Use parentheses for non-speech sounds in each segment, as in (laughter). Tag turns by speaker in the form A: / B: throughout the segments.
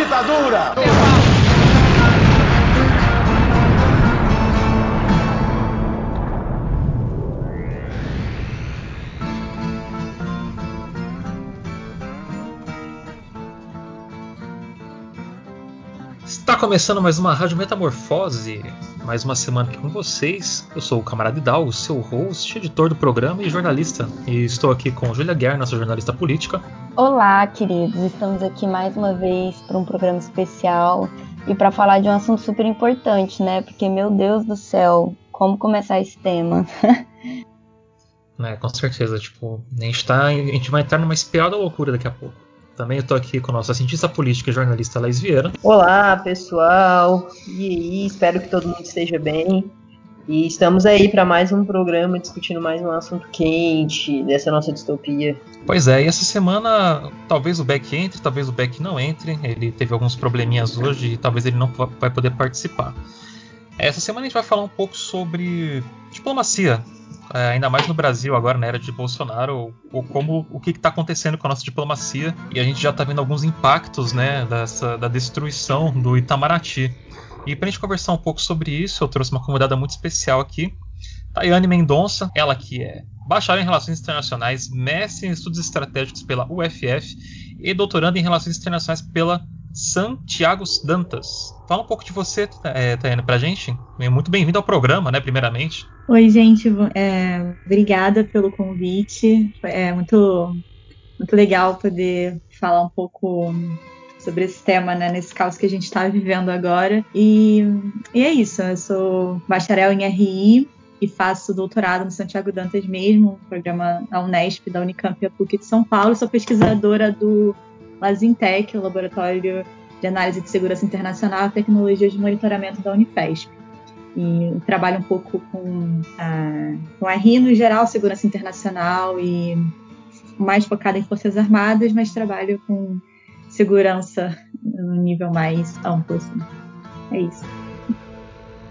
A: ditadura!
B: Começando mais uma Rádio Metamorfose, mais uma semana aqui com vocês. Eu sou o Camarada Hidalgo, seu host, editor do programa e jornalista. E estou aqui com Julia Guerra, nossa jornalista política.
C: Olá, queridos. Estamos aqui mais uma vez para um programa especial e para falar de um assunto super importante, né? Porque, meu Deus do céu, como começar esse tema? (laughs)
B: É, com certeza, tipo, a gente, tá, a gente vai entrar numa espiada loucura daqui a pouco. Também estou aqui com a nossa cientista política e jornalista Laís Vieira.
D: Olá, pessoal. E aí, espero que todo mundo esteja bem. E estamos aí para mais um programa discutindo mais um assunto quente dessa nossa distopia.
B: Pois é, e essa semana talvez o Beck entre, talvez o Beck não entre. Ele teve alguns probleminhas hoje e talvez ele não vai poder participar. Essa semana a gente vai falar um pouco sobre diplomacia, ainda mais no Brasil agora na era de Bolsonaro, ou, como o que está acontecendo com a nossa diplomacia e a gente já está vendo alguns impactos, né, dessa da destruição do Itamaraty. E para a gente conversar um pouco sobre isso, eu trouxe uma convidada muito especial aqui, Tayane Mendonça, ela que é bacharel em Relações Internacionais, mestre em Estudos Estratégicos pela UFF e doutoranda em Relações Internacionais pela Santiago Dantas. Fala um pouco de você, é, Tayane, pra gente. Muito bem-vindo ao programa, né, primeiramente.
E: Oi, gente. É, obrigada pelo convite. É muito, muito legal poder falar um pouco sobre esse tema, né, nesse caos que a gente está vivendo agora. E, e é isso. Eu sou bacharel em RI e faço doutorado no Santiago Dantas mesmo, programa da Unesp, da Unicamp e a PUC de São Paulo. Sou pesquisadora do Lazintec, o Laboratório de Análise de Segurança Internacional e Tecnologias de Monitoramento da Unifesp. E trabalho um pouco com, a, com a RI no geral, segurança internacional e mais focada em Forças Armadas, mas trabalho com segurança no nível mais amplo. Assim. É isso.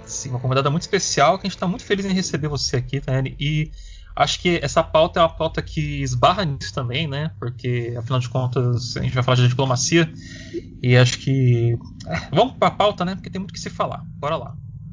B: Sim, uma convidada muito especial que a gente está muito feliz em receber você aqui, Tânia. E Acho que essa pauta é uma pauta que esbarra nisso também, né? Porque, afinal de contas, a gente vai falar de diplomacia. E acho que. É, vamos para a pauta, né? Porque tem muito que se falar. Bora lá.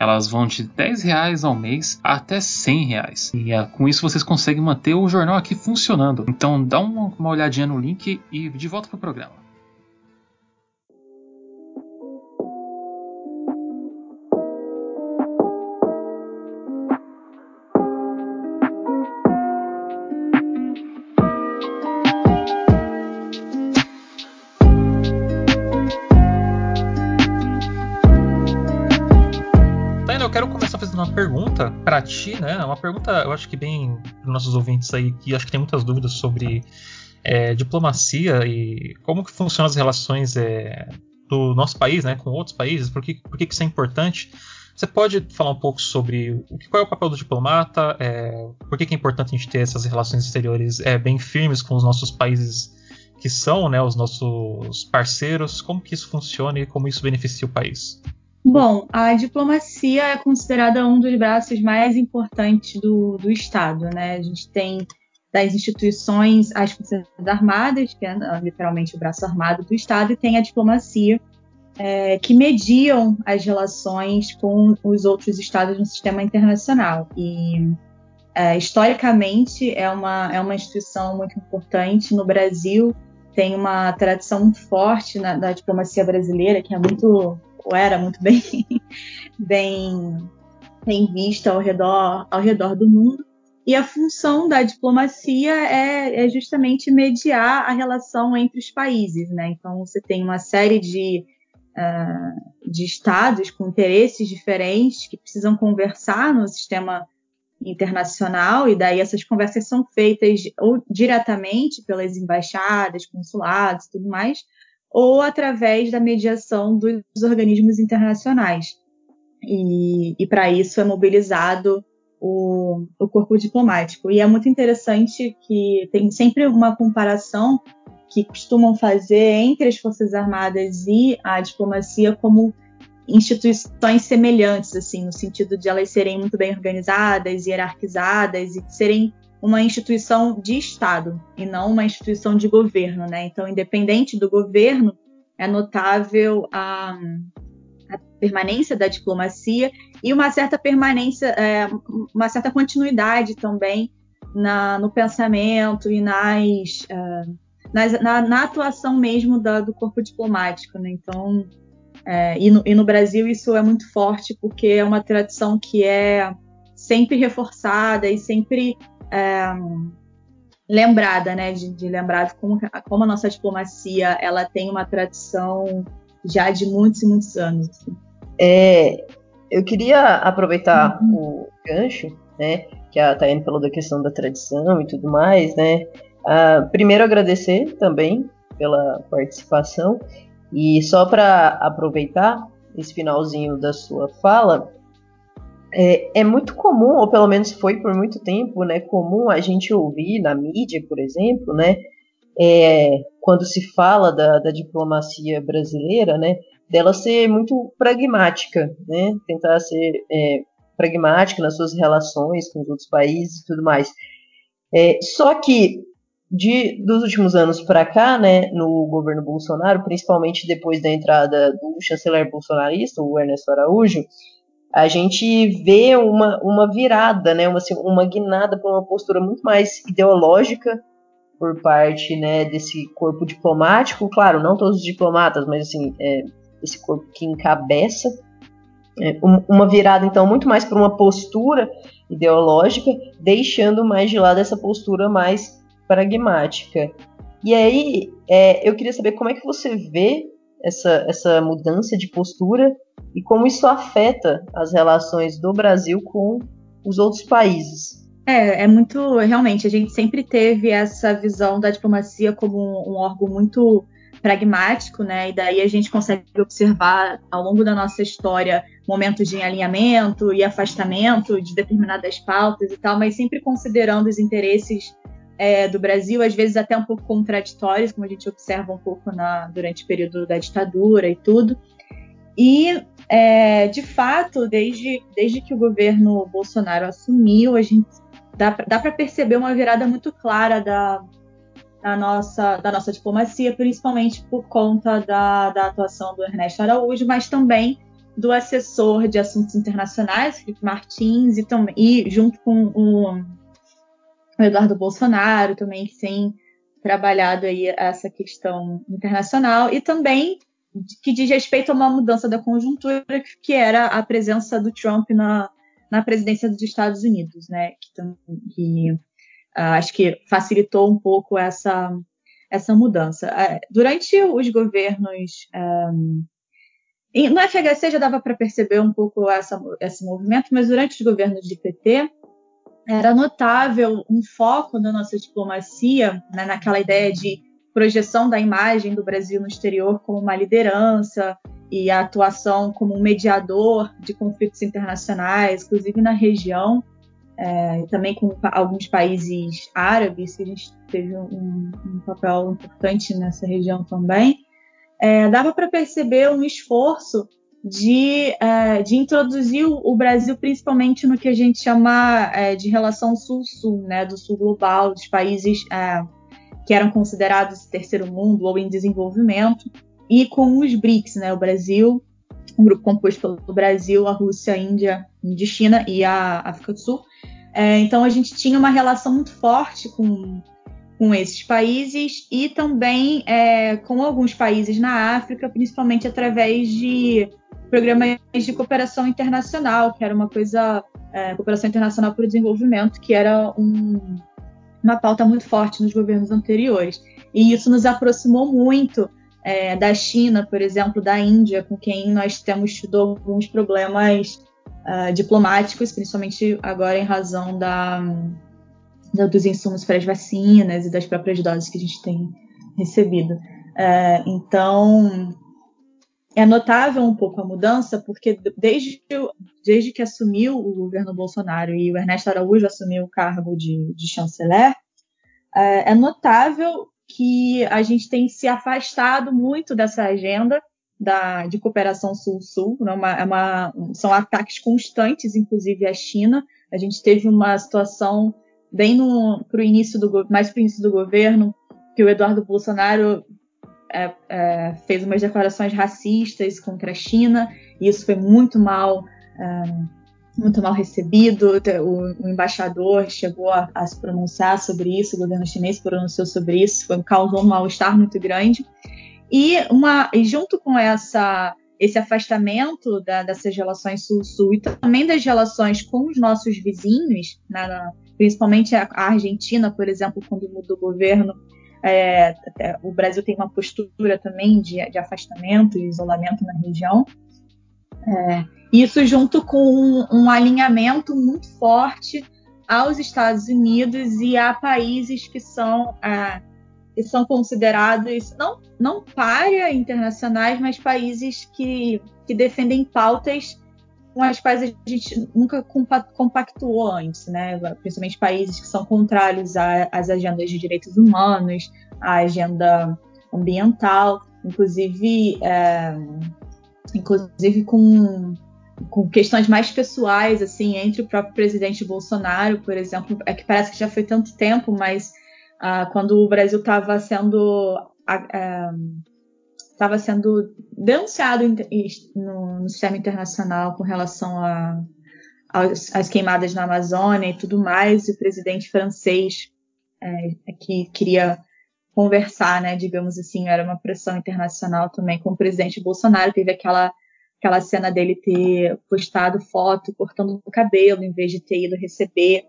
B: Elas vão de 10 reais ao mês até 100 reais. E é, com isso vocês conseguem manter o jornal aqui funcionando. Então dá uma, uma olhadinha no link e de volta pro programa. Pergunta para ti, né? Uma pergunta, eu acho que bem para nossos ouvintes aí, que acho que tem muitas dúvidas sobre é, diplomacia e como que funcionam as relações é, do nosso país, né, com outros países. Por que, por que isso é importante? Você pode falar um pouco sobre o que, qual é o papel do diplomata? É, por que, que, é importante a gente ter essas relações exteriores é, bem firmes com os nossos países que são, né, os nossos parceiros? Como que isso funciona e como isso beneficia o país?
E: Bom, a diplomacia é considerada um dos braços mais importantes do, do Estado, né? A gente tem das instituições as Forças Armadas, que é literalmente o braço armado do Estado, e tem a diplomacia, é, que mediam as relações com os outros estados no sistema internacional. E é, historicamente é uma, é uma instituição muito importante no Brasil, tem uma tradição muito forte na, da diplomacia brasileira, que é muito ou era muito bem, (laughs) bem, bem vista ao redor, ao redor do mundo. E a função da diplomacia é, é, justamente mediar a relação entre os países. Né? Então, você tem uma série de, uh, de estados com interesses diferentes que precisam conversar no sistema internacional, e daí essas conversas são feitas ou diretamente pelas embaixadas, consulados tudo mais, ou através da mediação dos organismos internacionais. E, e para isso é mobilizado o, o corpo diplomático. E é muito interessante que tem sempre uma comparação que costumam fazer entre as Forças Armadas e a diplomacia como instituições semelhantes, assim, no sentido de elas serem muito bem organizadas, hierarquizadas e serem uma instituição de Estado e não uma instituição de governo, né? Então, independente do governo, é notável a, a permanência da diplomacia e uma certa permanência, é, uma certa continuidade também na, no pensamento e nas, uh, nas na, na, atuação mesmo da, do corpo diplomático, né? Então, é, e, no, e no Brasil isso é muito forte porque é uma tradição que é sempre reforçada e sempre é, lembrada, né, de, de lembrar como, como, a nossa diplomacia ela tem uma tradição já de muitos e muitos anos. Assim.
D: É, eu queria aproveitar uhum. o gancho, né, que a Tayane falou da questão da tradição e tudo mais, né. Uh, primeiro agradecer também pela participação e só para aproveitar esse finalzinho da sua fala, é, é, muito comum, ou pelo menos foi por muito tempo, né, comum a gente ouvir na mídia, por exemplo, né, é, quando se fala da, da, diplomacia brasileira, né, dela ser muito pragmática, né, tentar ser é, pragmática nas suas relações com os outros países e tudo mais. É, só que de, dos últimos anos para cá, né, no governo Bolsonaro, principalmente depois da entrada do chanceler bolsonarista, o Ernesto Araújo, a gente vê uma, uma virada, né, uma, assim, uma guinada para uma postura muito mais ideológica por parte né, desse corpo diplomático, claro, não todos os diplomatas, mas assim, é, esse corpo que encabeça, é, uma virada então muito mais para uma postura ideológica, deixando mais de lado essa postura mais pragmática. E aí, é, eu queria saber como é que você vê essa, essa mudança de postura e como isso afeta as relações do Brasil com os outros países.
E: É, é muito. Realmente, a gente sempre teve essa visão da diplomacia como um, um órgão muito pragmático, né? E daí a gente consegue observar ao longo da nossa história momentos de alinhamento e afastamento de determinadas pautas e tal, mas sempre considerando os interesses é, do Brasil, às vezes até um pouco contraditórios, como a gente observa um pouco na, durante o período da ditadura e tudo. E, é, de fato, desde, desde que o governo Bolsonaro assumiu, a gente dá, dá para perceber uma virada muito clara da, da, nossa, da nossa diplomacia, principalmente por conta da, da atuação do Ernesto Araújo, mas também do assessor de assuntos internacionais, Felipe Martins, e, e junto com o o Eduardo Bolsonaro também, que tem trabalhado aí essa questão internacional, e também que diz respeito a uma mudança da conjuntura, que era a presença do Trump na, na presidência dos Estados Unidos, né? Que, que uh, acho que facilitou um pouco essa, essa mudança. Uh, durante os governos. Um, no FHC já dava para perceber um pouco essa, esse movimento, mas durante os governos do PT, era notável um foco da nossa diplomacia né, naquela ideia de projeção da imagem do Brasil no exterior como uma liderança e a atuação como um mediador de conflitos internacionais, inclusive na região, é, também com alguns países árabes, que a gente teve um, um papel importante nessa região também. É, dava para perceber um esforço de, uh, de introduzir o Brasil principalmente no que a gente chama uh, de relação sul-sul, né, do sul global, dos países uh, que eram considerados terceiro mundo ou em desenvolvimento, e com os BRICS, né, o Brasil, um grupo composto pelo Brasil, a Rússia, a Índia, a China e a África do Sul. então a gente tinha uma relação muito forte com, com esses países e também é, com alguns países na África, principalmente através de programas de cooperação internacional, que era uma coisa, é, cooperação internacional para o desenvolvimento, que era um, uma pauta muito forte nos governos anteriores. E isso nos aproximou muito é, da China, por exemplo, da Índia, com quem nós temos tido alguns problemas uh, diplomáticos, principalmente agora em razão da, da, dos insumos para as vacinas e das próprias doses que a gente tem recebido. Uh, então, é notável um pouco a mudança, porque desde, desde que assumiu o governo Bolsonaro e o Ernesto Araújo assumiu o cargo de, de chanceler, é, é notável que a gente tem se afastado muito dessa agenda da, de cooperação Sul-Sul. Né? É são ataques constantes, inclusive à China. A gente teve uma situação bem para o início do mais para o início do governo que o Eduardo Bolsonaro é, é, fez umas declarações racistas contra a China e isso foi muito mal é, muito mal recebido. O, o embaixador chegou a, a, se pronunciar sobre isso, o governo chinês pronunciou sobre isso, foi, causou um mal-estar muito grande. E, uma, e junto com essa, esse afastamento da, dessas relações sul-sul e também das relações com os nossos vizinhos, né, principalmente a, a, Argentina, por exemplo, quando mudou o governo, é, o Brasil tem uma postura também de, de afastamento e isolamento na região. É, isso junto com um, um, alinhamento muito forte aos Estados Unidos e a países que são, é, que são considerados não, não párea internacionais, mas países que, que defendem pautas com as quais a gente nunca compactuou antes, né? principalmente países que são contrários às agendas de direitos humanos, à agenda ambiental, inclusive, é, inclusive com, com questões mais pessoais, assim, entre o próprio presidente Bolsonaro, por exemplo, é que parece que já foi tanto tempo, mas ah, quando o Brasil estava sendo estava sendo denunciado no, no, sistema internacional com relação a, às queimadas na Amazônia e tudo mais, e o presidente francês é, é, que queria conversar, né, digamos assim, era uma pressão internacional também com o presidente Bolsonaro, teve aquela aquela cena dele ter postado foto cortando o cabelo em vez de ter ido receber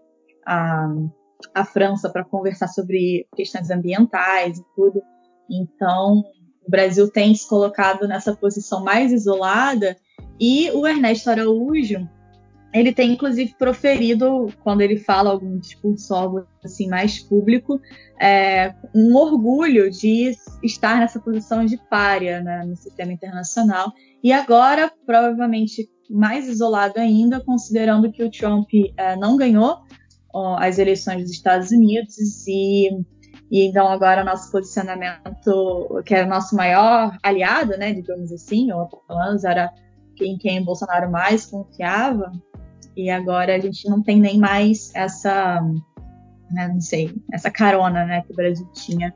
E: a, a França para conversar sobre questões ambientais e tudo. Então, o Brasil tem se colocado nessa posição mais isolada e o Ernesto Araújo, ele tem inclusive proferido, quando ele fala algum discurso algo assim mais público, é, um orgulho de estar nessa posição de párea né, no sistema internacional. E agora, provavelmente mais isolado ainda, considerando que o Trump é, não ganhou ó, as eleições dos Estados Unidos e e então agora nosso posicionamento, que era o nosso maior aliado, né, digamos assim, ou pelo menos era quem, quem Bolsonaro mais confiava, e agora a gente não tem nem mais essa, né, não sei, essa carona, né, que o Brasil tinha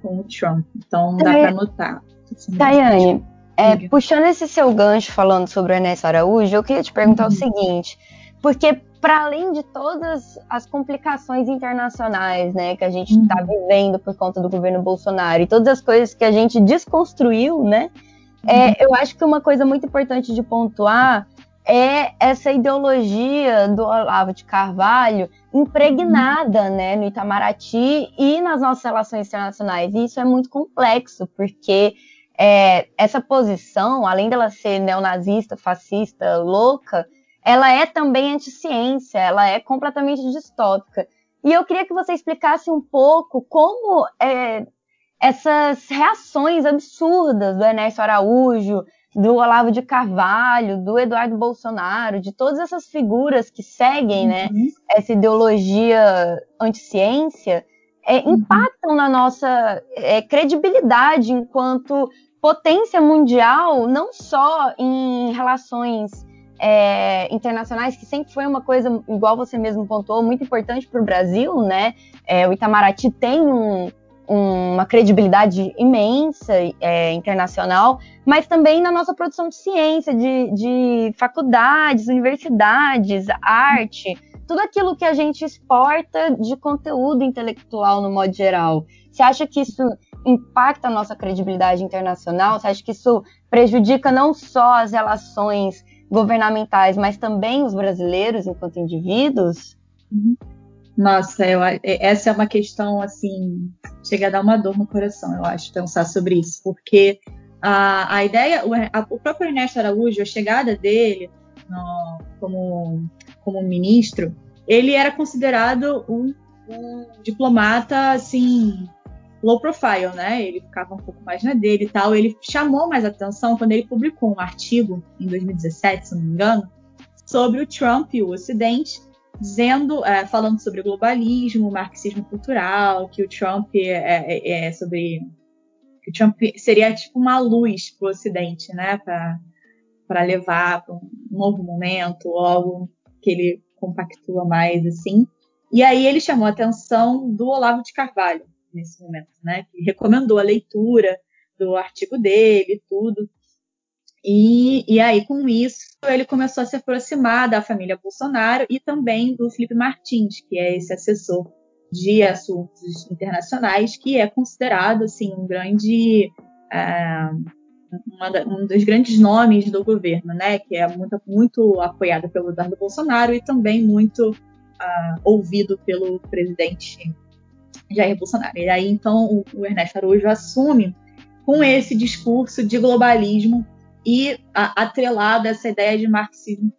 E: com o Trump. Então dá para notar.
C: Tayane, é, puxando esse seu gancho falando sobre o Ernesto Araújo, eu queria te perguntar uhum. o seguinte, porque para além de todas as complicações internacionais, né, que a gente está uhum. vivendo por conta do governo Bolsonaro e todas as coisas que a gente desconstruiu, né, é, uhum. eu acho que uma coisa muito importante de pontuar é essa ideologia do Olavo de Carvalho impregnada, uhum. né, no Itamaraty e nas nossas relações internacionais. E isso é muito complexo, porque é, essa posição, além dela ser neonazista, fascista, louca, ela é também anti-ciência, ela é completamente distópica. E eu queria que você explicasse um pouco como é, essas reações absurdas do Ernesto Araújo, do Olavo de Carvalho, do Eduardo Bolsonaro, de todas essas figuras que seguem né, uhum. né, essa ideologia anti-ciência, é, uhum. impactam na nossa é, credibilidade enquanto potência mundial, não só em relações é, internacionais, que sempre foi uma coisa, igual você mesmo pontuou, muito importante para o Brasil, né? É, o Itamaraty tem um, uma credibilidade imensa é, internacional, mas também na nossa produção de ciência, de, de faculdades, universidades, arte, tudo aquilo que a gente exporta de conteúdo intelectual no modo geral. Você acha que isso impacta a nossa credibilidade internacional? Você acha que isso prejudica não só as relações governamentais, mas também os brasileiros enquanto indivíduos?
E: Nossa, eu, essa é uma questão assim, chega a dar uma dor no coração, eu acho, pensar sobre isso, porque a, a ideia, o, a, o próprio Ernesto Araújo, a chegada dele no, como, como ministro, ele era considerado um, um diplomata assim low profile, né? Ele ficava um pouco mais na dele e tal. Ele chamou mais atenção quando ele publicou um artigo em 2017, se não me engano, sobre o Trump e o Ocidente, dizendo, é, falando sobre globalismo, marxismo cultural, que o Trump é, é, é sobre que o Trump seria tipo uma luz para o Ocidente, né? Para levar para um novo momento, algo que ele compactua mais assim. E aí ele chamou a atenção do Olavo de Carvalho nesse momento, né? Que recomendou a leitura do artigo dele, tudo. E, e aí, com isso, ele começou a se aproximar da família Bolsonaro e também do Felipe Martins, que é esse assessor de assuntos internacionais, que é considerado assim um grande é, da, um dos grandes nomes do governo, né? Que é muito, muito apoiado pelo Eduardo Bolsonaro e também muito uh, ouvido pelo presidente Jair Bolsonaro. E aí então o, Ernesto Araújo assume com esse discurso de globalismo e atrelado a essa ideia de marxismo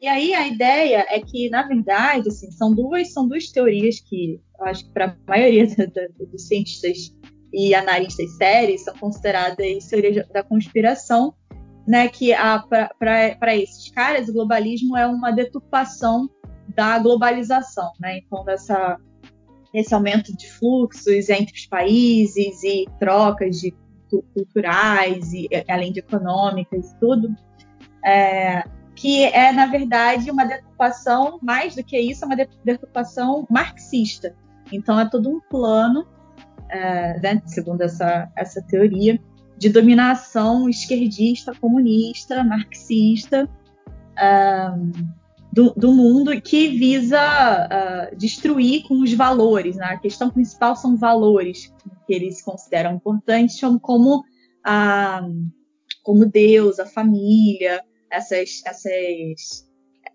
E: e aí a ideia é que, na verdade, assim, são duas são duas teorias que eu acho que para a maioria dos cientistas e analistas sérios são consideradas teorias da conspiração, né? Que para esses caras o globalismo é uma deturpação da globalização, né? Então dessa esse aumento de fluxos entre os países e trocas de culturais e além de econômicas e tudo. É, que é, na verdade, uma deturpação, mais do que isso, é uma deturpação marxista. Então, é todo um plano, é, né, segundo essa, essa teoria, de dominação esquerdista, comunista, marxista do, do, mundo que visa uh, destruir com os valores. Né? A questão principal são valores que eles consideram importantes, como, a, como Deus, a família, essas, essas,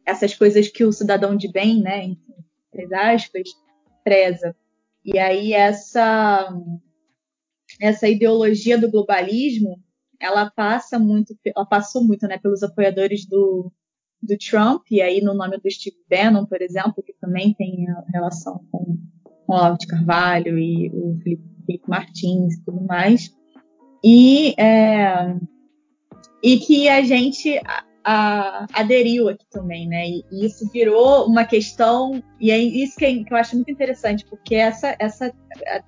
E: essas coisas que o cidadão de bem, né, entre aspas, preza. E aí essa essa ideologia do globalismo, ela passa muito, ela passou muito, né, pelos apoiadores do, do Trump, e aí no nome do Steve Bannon, por exemplo, que também tem relação com, o Olavo de Carvalho e o Felipe, Felipe Martins e tudo mais. E é, e que a gente a, aderiu aqui também, né? E, e, isso virou uma questão, e é isso que, é, que eu acho muito interessante, porque essa, essa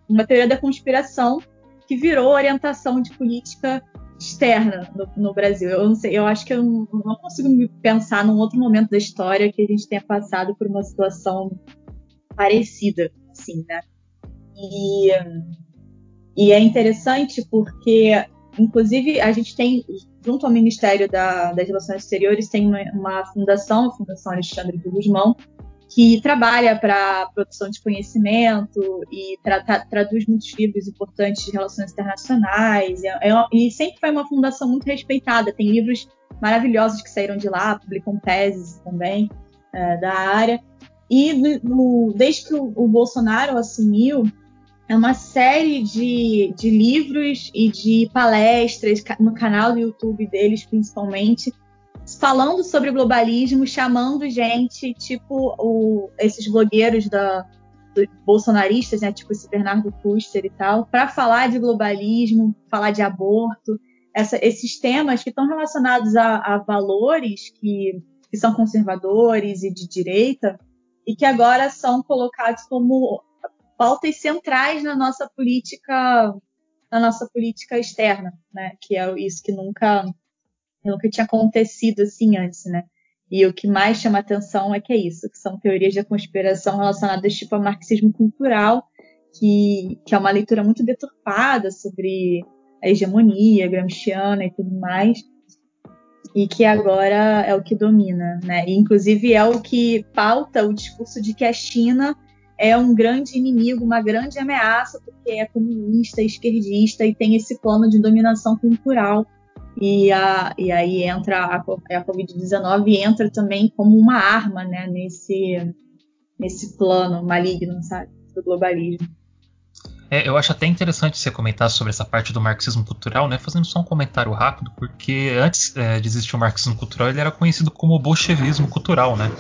E: uma teoria da conspiração que virou orientação de política externa no, no, Brasil. Eu não sei, eu acho que eu não, consigo me pensar num outro momento da história que a gente tenha passado por uma situação parecida, assim, né? E, e é interessante porque Inclusive, a gente tem, junto ao Ministério da, das Relações Exteriores, tem uma, uma, fundação, a Fundação Alexandre de Guzmão, que trabalha para produção de conhecimento e tra tra traduz muitos livros importantes de relações internacionais. É, é, e sempre foi uma fundação muito respeitada. Tem livros maravilhosos que saíram de lá, publicam teses também é, da área. E desde que o, o Bolsonaro assumiu, é uma série de, de livros e de palestras no canal do YouTube deles, principalmente, falando sobre globalismo, chamando gente, tipo o, esses blogueiros da, do, bolsonaristas, né, tipo esse Bernardo Kuster e tal, para falar de globalismo, falar de aborto, essa, esses temas que estão relacionados a, a valores que, que são conservadores e de direita, e que agora são colocados como pautas centrais na nossa política na nossa política externa, né? Que é isso que nunca nunca tinha acontecido assim antes, né? E o que mais chama atenção é que é isso, que são teorias da conspiração relacionadas tipo ao marxismo cultural, que, que é uma leitura muito deturpada sobre a hegemonia gramsciana e tudo mais, e que agora é o que domina, né? E, inclusive é o que pauta o discurso de que a China é um grande inimigo, uma grande ameaça, porque é comunista, esquerdista e tem esse plano de dominação cultural. E, a, e aí entra a, a Covid-19 entra também como uma arma né, nesse, nesse plano maligno, sabe, do globalismo.
B: É, eu acho até interessante você comentar sobre essa parte do marxismo cultural, né? Fazendo só um comentário rápido, porque antes é, de existir o marxismo cultural, ele era conhecido como bolchevismo cultural, né?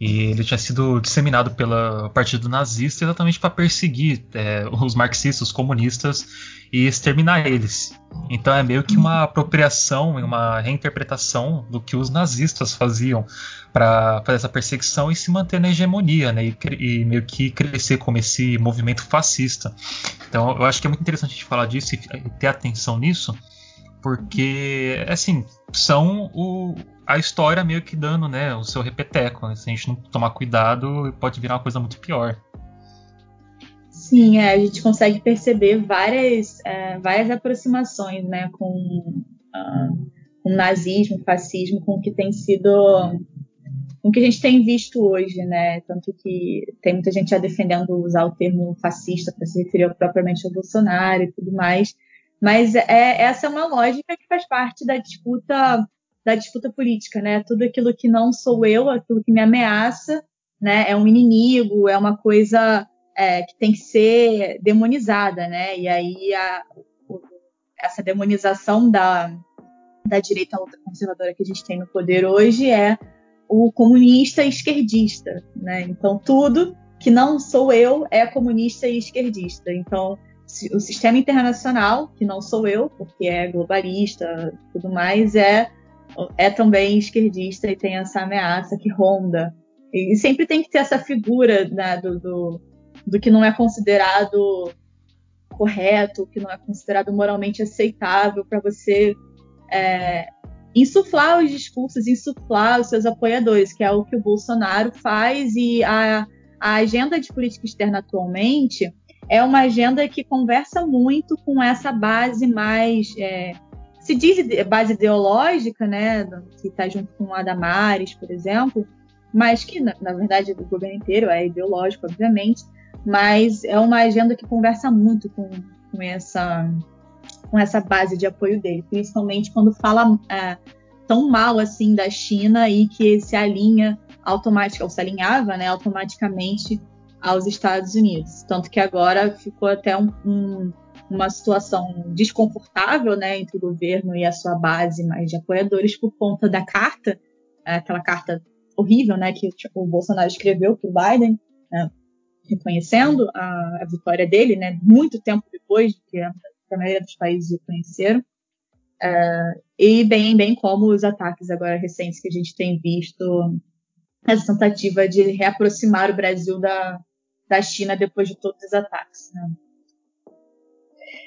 B: E ele tinha sido disseminado pelo partido nazista exatamente para perseguir é, os marxistas, os comunistas e exterminar eles. Então é meio que uma apropriação e uma reinterpretação do que os nazistas faziam para fazer essa perseguição e se manter na hegemonia, né? E, e, meio que crescer como esse movimento fascista. Então eu acho que é muito interessante a gente falar disso e ter atenção nisso, porque assim são o, a história meio que dando né, o seu repeteco. Né? Se a gente não tomar cuidado, pode virar uma coisa muito pior.
E: Sim, é, a gente consegue perceber várias, é, várias aproximações né, com, uh, com nazismo, fascismo, com o que tem sido. com o que a gente tem visto hoje, né? Tanto que tem muita gente já defendendo usar o termo fascista para se referir propriamente ao Bolsonaro e tudo mais. Mas é, essa é uma lógica que faz parte da disputa da disputa política, né? Tudo aquilo que não sou eu, aquilo que me ameaça, né? É um inimigo, é uma coisa é, que tem que ser demonizada, né? E aí a, essa demonização da, da direita conservadora que a gente tem no poder hoje é o comunista esquerdista, né? Então tudo que não sou eu é comunista e esquerdista. Então o sistema internacional, que não sou eu, porque é globalista, tudo mais, é é também esquerdista e tem essa ameaça que ronda. E, sempre tem que ter essa figura né, do, do, do, que não é considerado correto, que não é considerado moralmente aceitável para você é, insuflar os discursos, insuflar os seus apoiadores, que é o que o Bolsonaro faz. E a, a agenda de política externa atualmente é uma agenda que conversa muito com essa base mais é, se diz base ideológica, né, que está junto com a Damares, por exemplo, mas que, na, na verdade, o governo inteiro é ideológico, obviamente, mas é uma agenda que conversa muito com, com, essa, com essa base de apoio dele, principalmente quando fala é, tão mal assim da China e que se alinha automaticamente, ou se alinhava né, automaticamente aos Estados Unidos. Tanto que agora ficou até um, um uma situação desconfortável né, entre o governo e a sua base mais de apoiadores por conta da carta, é, aquela carta horrível né, que o Bolsonaro escreveu para o Biden, né, reconhecendo a, a, vitória dele, né, muito tempo depois de que a, que a maioria dos países o conheceram. É, e bem, bem como os ataques agora recentes que a gente tem visto, essa tentativa de reaproximar o Brasil da, da China depois de todos os ataques. Né?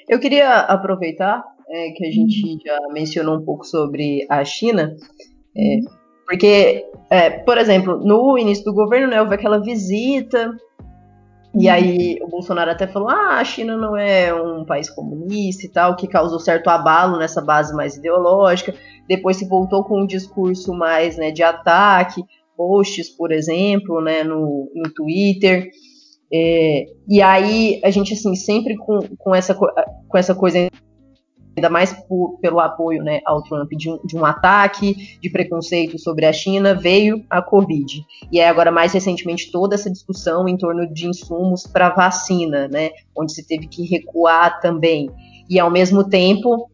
D: Eu queria aproveitar é, que a gente uhum. já mencionou um pouco sobre a China, é, porque, é, por exemplo, no início do governo, né, houve aquela visita, e uhum. aí o Bolsonaro até falou: ah, a China não é um país comunista e tal, que causou certo abalo nessa base mais ideológica. Depois se voltou com um discurso mais né, de ataque, posts, por exemplo, né, no, no Twitter. É, e aí a gente assim sempre com, com, essa, com essa coisa ainda mais por, pelo apoio né, ao Trump de um, de um, ataque de preconceito sobre a China, veio a Covid. E é agora, mais recentemente, toda essa discussão em torno de insumos para vacina, né, onde se teve que recuar também. E, ao mesmo tempo,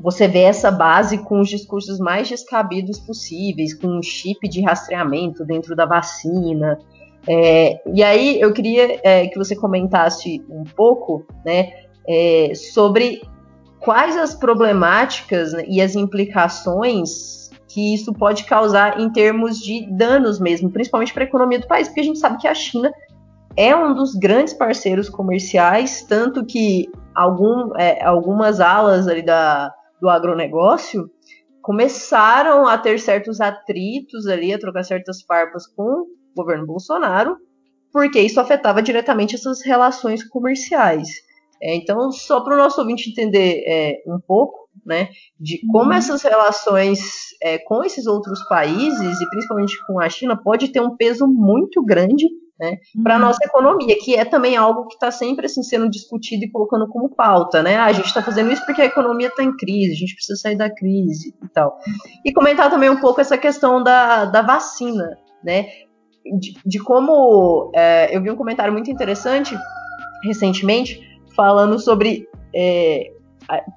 D: você vê essa base com os discursos mais descabidos possíveis, com um chip de rastreamento dentro da vacina, é, e aí eu queria é, que você comentasse um pouco né, é, sobre quais as problemáticas e as implicações que isso pode causar em termos de danos mesmo, principalmente para a economia do país, porque a gente sabe que a China é um dos grandes parceiros comerciais, tanto que algum, é, algumas alas ali da, do agronegócio começaram a ter certos atritos ali, a trocar certas farpas com governo Bolsonaro, porque isso afetava diretamente essas relações comerciais. É, então, só para o nosso ouvinte entender é, um pouco, né, de como uhum. essas relações é, com esses outros países e principalmente com a China pode ter um peso muito grande né, para a uhum. nossa economia, que é também algo que está sempre assim, sendo discutido e colocando como pauta. Né? Ah, a gente está fazendo isso porque a economia está em crise, a gente precisa sair da crise e tal. E comentar também um pouco essa questão da, da vacina. Né? de, de como é, eu vi um comentário muito interessante recentemente falando sobre é,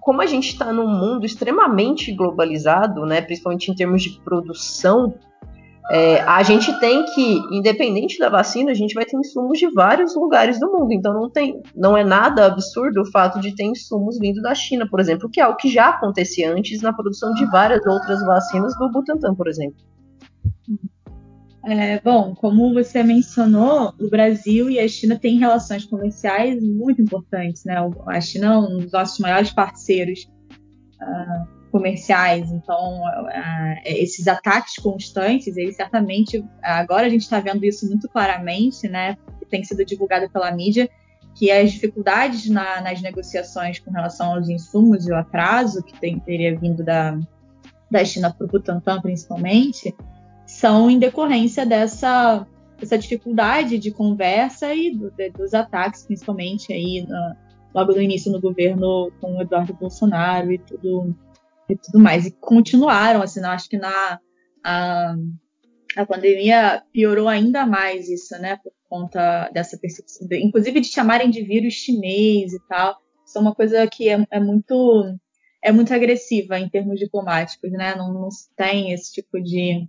D: como a gente está num mundo extremamente globalizado, né, principalmente em termos de produção, é, a gente tem que, independente da vacina, a gente vai ter insumos de vários lugares do mundo. Então não tem, não é nada absurdo o fato de ter insumos vindo da China, por exemplo, que é o que já acontecia antes na produção de várias outras vacinas do Butantan, por exemplo.
E: É, bom, como você mencionou, o Brasil e a China têm relações comerciais muito importantes, né? A China é um dos nossos maiores parceiros uh, comerciais, então uh, esses ataques constantes, eles certamente, agora a gente está vendo isso muito claramente, né? Tem sido divulgado pela mídia, que as dificuldades na, nas negociações com relação aos insumos e o atraso que tem, teria vindo da, da China para o Butantan, principalmente, são em decorrência dessa, dessa dificuldade de conversa e do, de, dos ataques, principalmente aí na, logo no início no governo com o Eduardo Bolsonaro e tudo e tudo mais e continuaram assim, eu acho que na a, a pandemia piorou ainda mais isso, né, por conta dessa percepção, inclusive de chamarem de vírus chinês e tal, isso é uma coisa que é, é muito é muito agressiva em termos diplomáticos, né? Não, não tem esse tipo de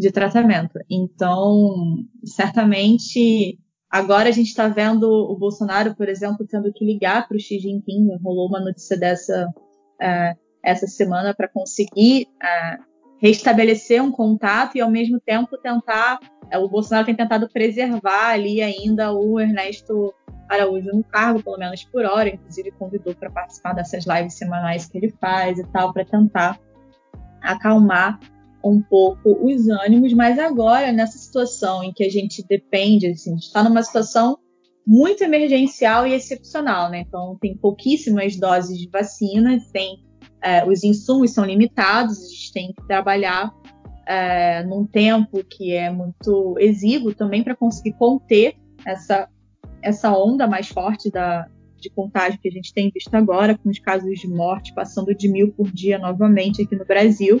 E: de tratamento. Então, certamente, agora a gente está vendo o Bolsonaro, por exemplo, tendo que ligar para o Xi Jinping. Rolou uma notícia dessa uh, essa semana para conseguir uh, restabelecer um contato e, ao mesmo tempo, tentar. Uh, o Bolsonaro tem tentado preservar ali ainda o Ernesto Araújo no cargo, pelo menos por hora. Inclusive, convidou para participar dessas lives semanais que ele faz e tal, para tentar acalmar um pouco os ânimos, mas agora, nessa situação em que a gente depende, assim, a gente está numa situação muito emergencial e excepcional, né? Então, tem pouquíssimas doses de vacinas, tem, é, os insumos são limitados, a gente tem que trabalhar é, num tempo que é muito exíguo também para conseguir conter essa, essa onda mais forte da, de contágio que a gente tem visto agora, com os casos de morte passando de mil por dia novamente aqui no Brasil.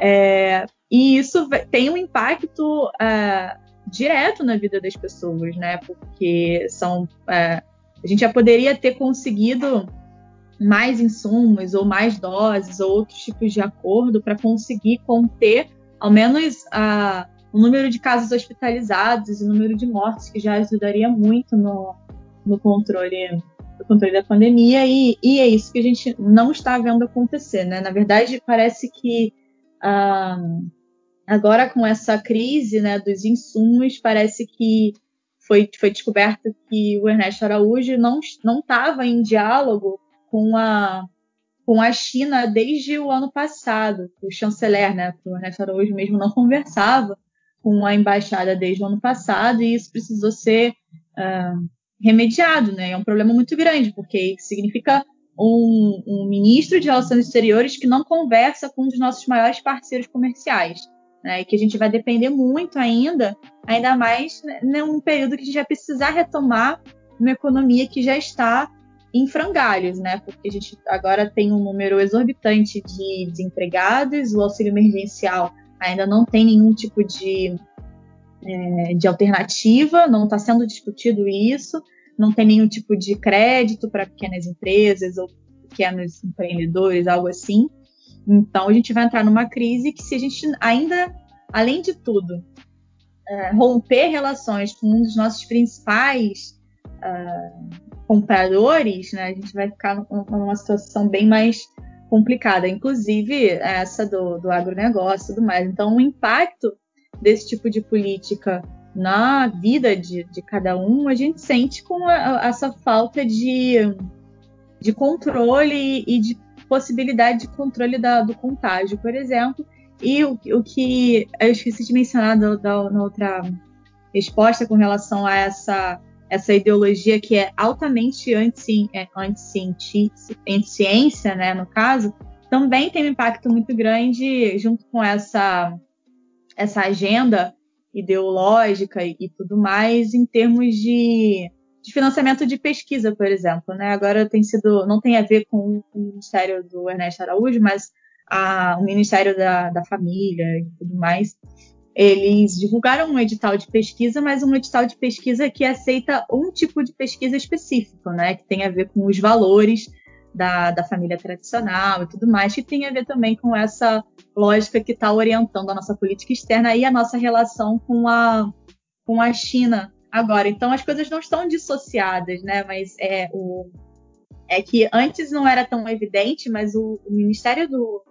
E: É, e isso tem um impacto é, direto na vida das pessoas, né? Porque são, é, a gente já poderia ter conseguido mais insumos ou mais doses ou outros tipos de acordo para conseguir conter ao menos a, o número de casos hospitalizados e o número de mortes, que já ajudaria muito no, no controle no controle da pandemia e, e, é isso que a gente não está vendo acontecer, né? Na verdade, parece que agora com essa crise né, dos insumos, parece que foi, foi descoberto que o Ernesto Araújo não estava em diálogo com a, com a China desde o ano passado. O chanceler, né, o Ernesto Araújo mesmo não conversava com a embaixada desde o ano passado e isso precisou ser remediado, né? É um problema muito grande porque significa um, um, ministro de Relações Exteriores que não conversa com um dos nossos maiores parceiros comerciais. Né, e que a gente vai depender muito ainda, ainda mais num período que a gente vai precisar retomar uma economia que já está em frangalhos, né? Porque a gente agora tem um número exorbitante de desempregados, o auxílio emergencial ainda não tem nenhum tipo de, é, de alternativa, não está sendo discutido isso não tem nenhum tipo de crédito para pequenas empresas ou pequenos empreendedores, algo assim. Então a gente vai entrar numa crise que se a gente ainda, além de tudo, é, romper relações com um dos nossos principais uh, compradores, né, a gente vai ficar numa situação bem mais complicada, inclusive essa do, do agronegócio e tudo mais. Então o impacto desse tipo de política na vida de, de cada um, a gente sente com a, essa falta de, de controle e de possibilidade de controle da, do contágio, por exemplo. E o, o que eu esqueci de mencionar da, na outra resposta com relação a essa, essa ideologia que é altamente anti-ciência, né, no caso, também tem um impacto muito grande junto com essa, essa agenda ideológica e, e tudo mais em termos de, de, financiamento de pesquisa, por exemplo. Né? Agora tem sido, não tem a ver com o Ministério do Ernesto Araújo, mas a, o Ministério da, da Família e tudo mais. Eles divulgaram um edital de pesquisa, mas um edital de pesquisa que aceita um tipo de pesquisa específico, né? Que tem a ver com os valores da, da família tradicional e tudo mais, que tem a ver também com essa lógica que está orientando a nossa política externa e a nossa relação com a, com a China agora. Então as coisas não estão dissociadas, né? Mas é, o, é que antes não era tão evidente, mas o, o Ministério do,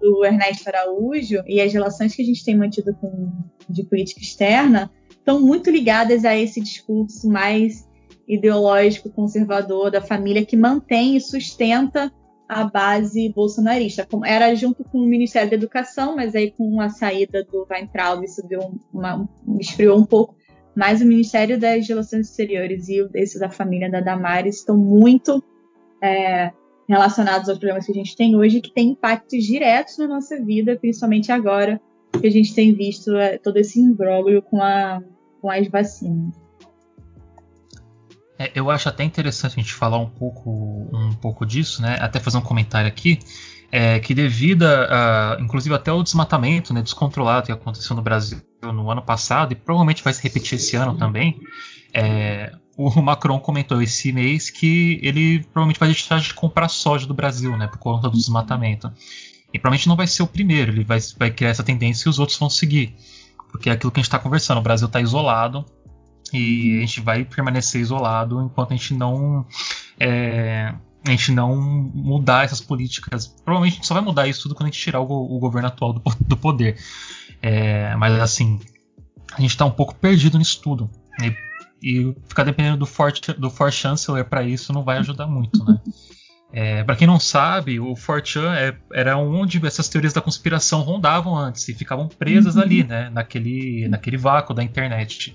E: do Ernesto Araújo e as relações que a gente tem mantido com, de política externa estão muito ligadas a esse discurso mais ideológico conservador da família que mantém e sustenta a base bolsonarista. Era junto com o Ministério da Educação, mas aí com a saída do Weintraub isso deu uma, esfriou um pouco. Mas o Ministério das Relações Exteriores e esse da família da Damares estão muito é, relacionados aos problemas que a gente tem hoje, que tem impactos diretos na nossa vida, principalmente agora que a gente tem visto é, todo esse imbróglio com, com as vacinas.
B: É, eu acho até interessante a gente falar um pouco, um pouco disso, né? Até fazer um comentário aqui. É, que devido a, a, inclusive até o desmatamento né, descontrolado que aconteceu no Brasil no ano passado e provavelmente vai se repetir esse ano também, é, o (laughs) Macron comentou esse mês que ele provavelmente vai deixar de comprar soja do Brasil, né, por conta do desmatamento. E provavelmente não vai ser o primeiro, ele vai, vai criar essa tendência e os outros vão seguir. Porque é aquilo que a gente está conversando, o Brasil está isolado, e a gente vai permanecer isolado enquanto a gente não é, a gente não mudar essas políticas. Provavelmente a gente só vai mudar isso tudo quando a gente tirar o, o governo atual do, do poder. É, mas assim, a gente está um pouco perdido nisso tudo. E, e ficar dependendo do For, do for Chancellor para isso não vai ajudar muito, né? (laughs) É, para quem não sabe, o 4chan é, era onde essas teorias da conspiração rondavam antes e ficavam presas uhum. ali, né? Naquele, naquele vácuo da internet.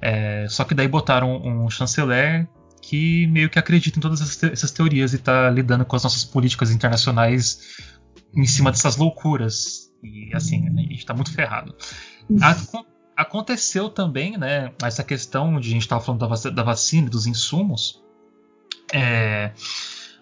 B: É, só que daí botaram um chanceler que meio que acredita em todas essas teorias e está lidando com as nossas políticas internacionais em cima dessas loucuras. E assim, a gente está muito ferrado. aconteceu também, né, essa questão de a gente estava falando da, da vacina e dos insumos. É,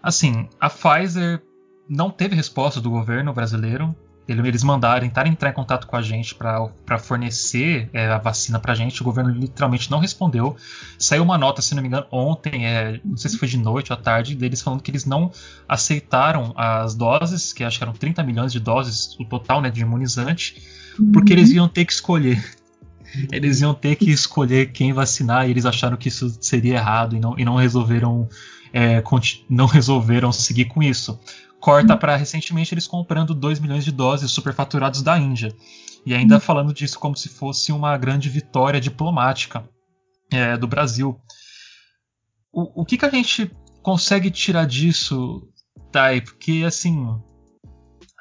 B: assim, a Pfizer não teve resposta do governo brasileiro eles mandaram, tentaram entrar em contato com a gente para fornecer é, a vacina para a gente. O governo literalmente não respondeu. Saiu uma nota, se não me engano, ontem, é, não sei se foi de noite ou à tarde, deles falando que eles não aceitaram as doses, que acho que eram 30 milhões de doses, o total né, de imunizante, porque eles iam ter que escolher. Eles iam ter que escolher quem vacinar e eles acharam que isso seria errado e não, e não resolveram é, não resolveram seguir com isso corta uhum. para recentemente eles comprando 2 milhões de doses superfaturados da Índia. E ainda uhum. falando disso como se fosse uma grande vitória diplomática é, do Brasil. O, o que, que a gente consegue tirar disso, Thay? Porque, assim,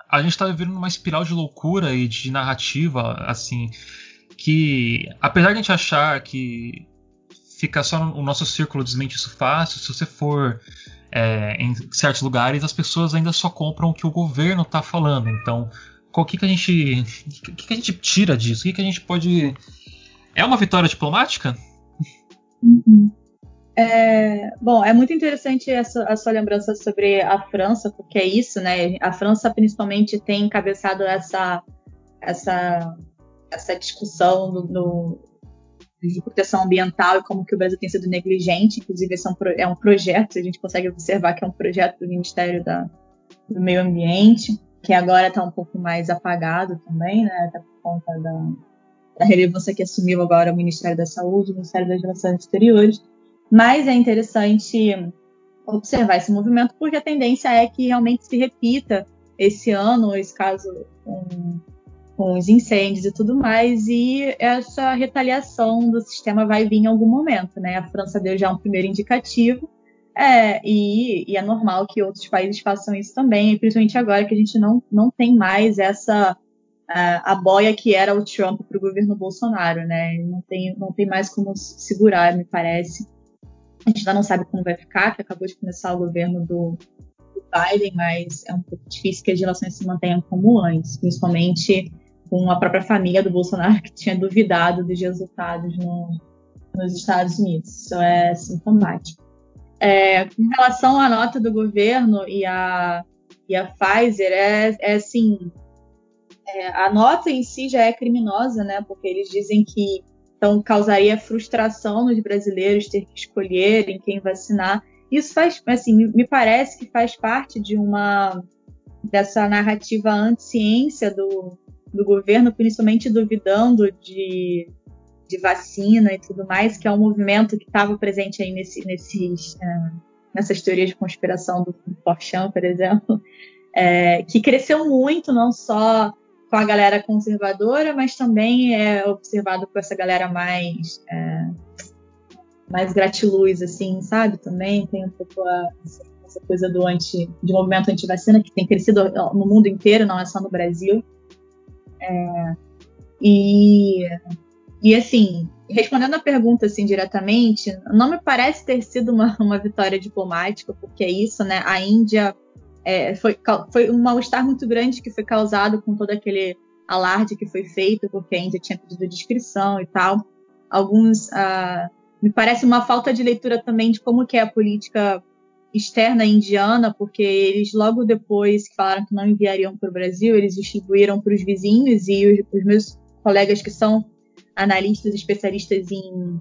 B: a gente está vivendo numa espiral de loucura e de narrativa, assim, que apesar de a gente achar que fica só no, o nosso círculo desmente isso fácil, se você for é, em certos lugares as pessoas ainda só compram o que o governo está falando. Então, o que, que a gente, que, que a gente tira disso? O que, que a gente pode? É uma vitória diplomática?
E: Uhum. É, bom, é muito interessante essa, a sua lembrança sobre a França, porque é isso, né? A França principalmente tem encabeçado essa essa essa discussão no, no de proteção ambiental e como que o Brasil tem sido negligente. Inclusive, esse é um, é um projeto, a gente consegue observar que é um projeto do Ministério da, do Meio Ambiente, que agora está um pouco mais apagado também, né, até por conta da, da relevância que assumiu agora o Ministério da Saúde, o Ministério das Relações Exteriores. Mas é interessante observar esse movimento, porque a tendência é que realmente se repita esse ano, esse caso com com os incêndios e tudo mais, e essa retaliação do sistema vai vir em algum momento, né? A França deu já um primeiro indicativo, é, e, e, é normal que outros países façam isso também, principalmente agora que a gente não, não tem mais essa a, a boia que era o Trump para o governo Bolsonaro, né? Não tem, não tem mais como segurar, me parece. A gente ainda não sabe como vai ficar, que acabou de começar o governo do, do Biden, mas é um pouco difícil que as relações se mantenham como antes, principalmente com a própria família do Bolsonaro que tinha duvidado dos resultados no, nos Estados Unidos. Isso é sintomático. É, com relação à nota do governo e a, e a Pfizer, é, é assim, é, a nota em si já é criminosa, né? Porque eles dizem que então causaria frustração nos brasileiros ter que escolher em quem vacinar. Isso faz, assim, me parece que faz parte de uma dessa narrativa anti-ciência do, do governo, principalmente duvidando de, de vacina e tudo mais, que é um movimento que estava presente aí nesse, nesses, uh, nessas teorias de conspiração do Porchan, por exemplo, é, que cresceu muito, não só com a galera conservadora, mas também é observado por essa galera mais é, mais gratiluz, assim, sabe? Também tem um pouco a, essa coisa do anti, de movimento anti-vacina que tem crescido no mundo inteiro, não é só no Brasil. É, e, e assim, respondendo a pergunta assim diretamente, não me parece ter sido uma, (laughs) uma vitória diplomática, porque é isso, né? A Índia é, foi, foi um mal-estar muito grande que foi causado com todo aquele alarde que foi feito, porque a Índia tinha pedido descrição e tal. Alguns. Uh, me parece uma falta de leitura também de como que é a política externa indiana, porque eles logo depois que falaram que não enviariam para o Brasil, eles distribuíram para os vizinhos e os, os, meus colegas que são analistas, especialistas em,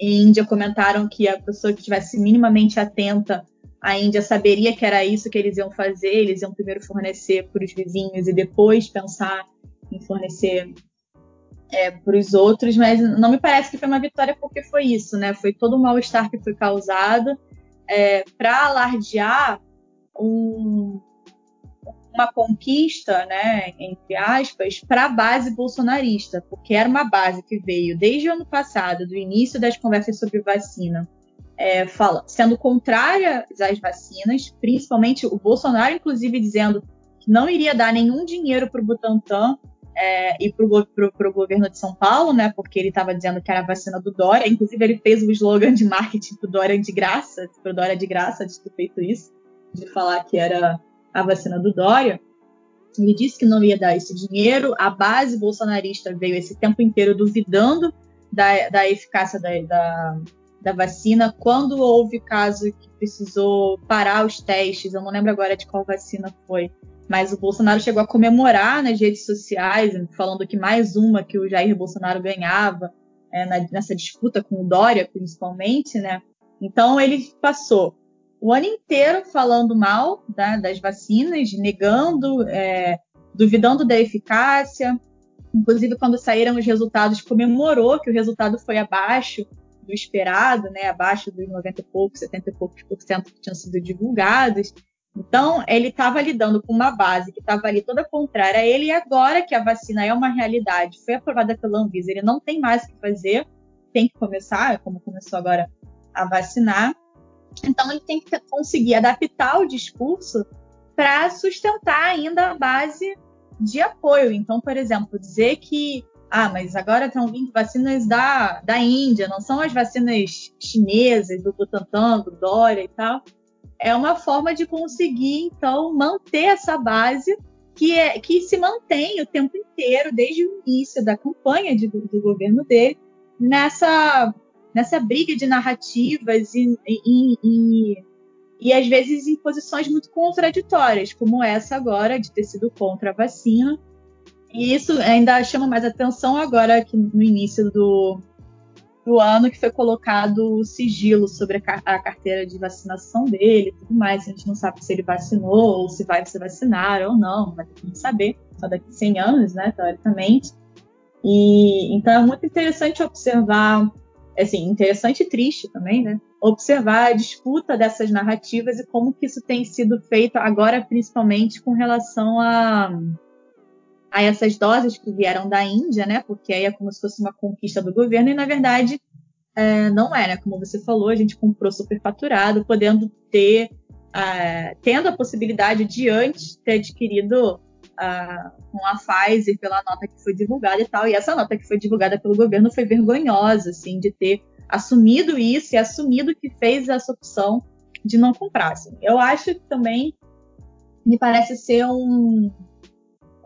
E: em Índia comentaram que a pessoa que estivesse minimamente atenta a Índia saberia que era isso que eles iam fazer, eles iam primeiro fornecer para os vizinhos e depois pensar em fornecer é, para os outros, mas não me parece que foi uma vitória porque foi isso, né? Foi todo o mal-estar que foi causado é, para alardear um, uma conquista, né, entre aspas, para a base bolsonarista, porque era uma base que veio desde o ano passado, do início das conversas sobre vacina, é, fala, sendo contrária às vacinas, principalmente o Bolsonaro, inclusive, dizendo que não iria dar nenhum dinheiro para o Butantan é, e para o governo de São Paulo, né? Porque ele estava dizendo que era a vacina do Dória. Inclusive, ele fez o slogan de marketing do Dória de graça, para o Dória de graça, de ter feito isso, de falar que era a vacina do Dória. Ele disse que não ia dar esse dinheiro. A base bolsonarista veio esse tempo inteiro duvidando da, da eficácia da, da da vacina, quando houve caso que precisou parar os testes, eu não lembro agora de qual vacina foi, mas o Bolsonaro chegou a comemorar nas redes sociais, falando que mais uma que o Jair Bolsonaro ganhava é, na, nessa disputa com o Dória, principalmente, né? Então ele passou o ano inteiro falando mal né, das vacinas, negando, é, duvidando da eficácia. Inclusive, quando saíram os resultados, comemorou que o resultado foi abaixo do esperado, né, abaixo dos 90 e poucos, 70 e poucos por cento que tinham sido divulgados. Então, ele estava lidando com uma base que estava ali toda contrária a ele, e agora que a vacina é uma realidade, foi aprovada pela Anvisa, ele não tem mais o que fazer, tem que começar, como começou agora, a vacinar. Então, ele tem que conseguir adaptar o discurso para sustentar ainda a base de apoio. Então, por exemplo, dizer que ah, mas agora estão vindo vacinas da, da Índia, não são as vacinas chinesas, do Butantan, do Dória e tal. É uma forma de conseguir, então, manter essa base que, é, que se mantém o tempo inteiro, desde o início da campanha de, do governo dele, nessa, nessa briga de narrativas e, e, e, e, às vezes, em posições muito contraditórias, como essa agora, de ter sido contra a vacina, e isso ainda chama mais atenção agora que no início do, do ano que foi colocado o sigilo sobre a, carteira de vacinação dele e tudo mais. A gente não sabe se ele vacinou ou se vai se vacinar ou não, vai ter que saber, só daqui a 100 anos, né, teoricamente. E então é muito interessante observar, assim, interessante e triste também, né? Observar a disputa dessas narrativas e como que isso tem sido feito agora, principalmente com relação a a essas doses que vieram da Índia, né? Porque aí é como se fosse uma conquista do governo, e na verdade é, não né? Como você falou, a gente comprou superfaturado, podendo ter, uh, tendo a possibilidade de antes ter adquirido uh, com a Pfizer pela nota que foi divulgada e tal. E essa nota que foi divulgada pelo governo foi vergonhosa, assim, de ter assumido isso e assumido que fez essa opção de não comprar. Assim. Eu acho que também me parece ser um,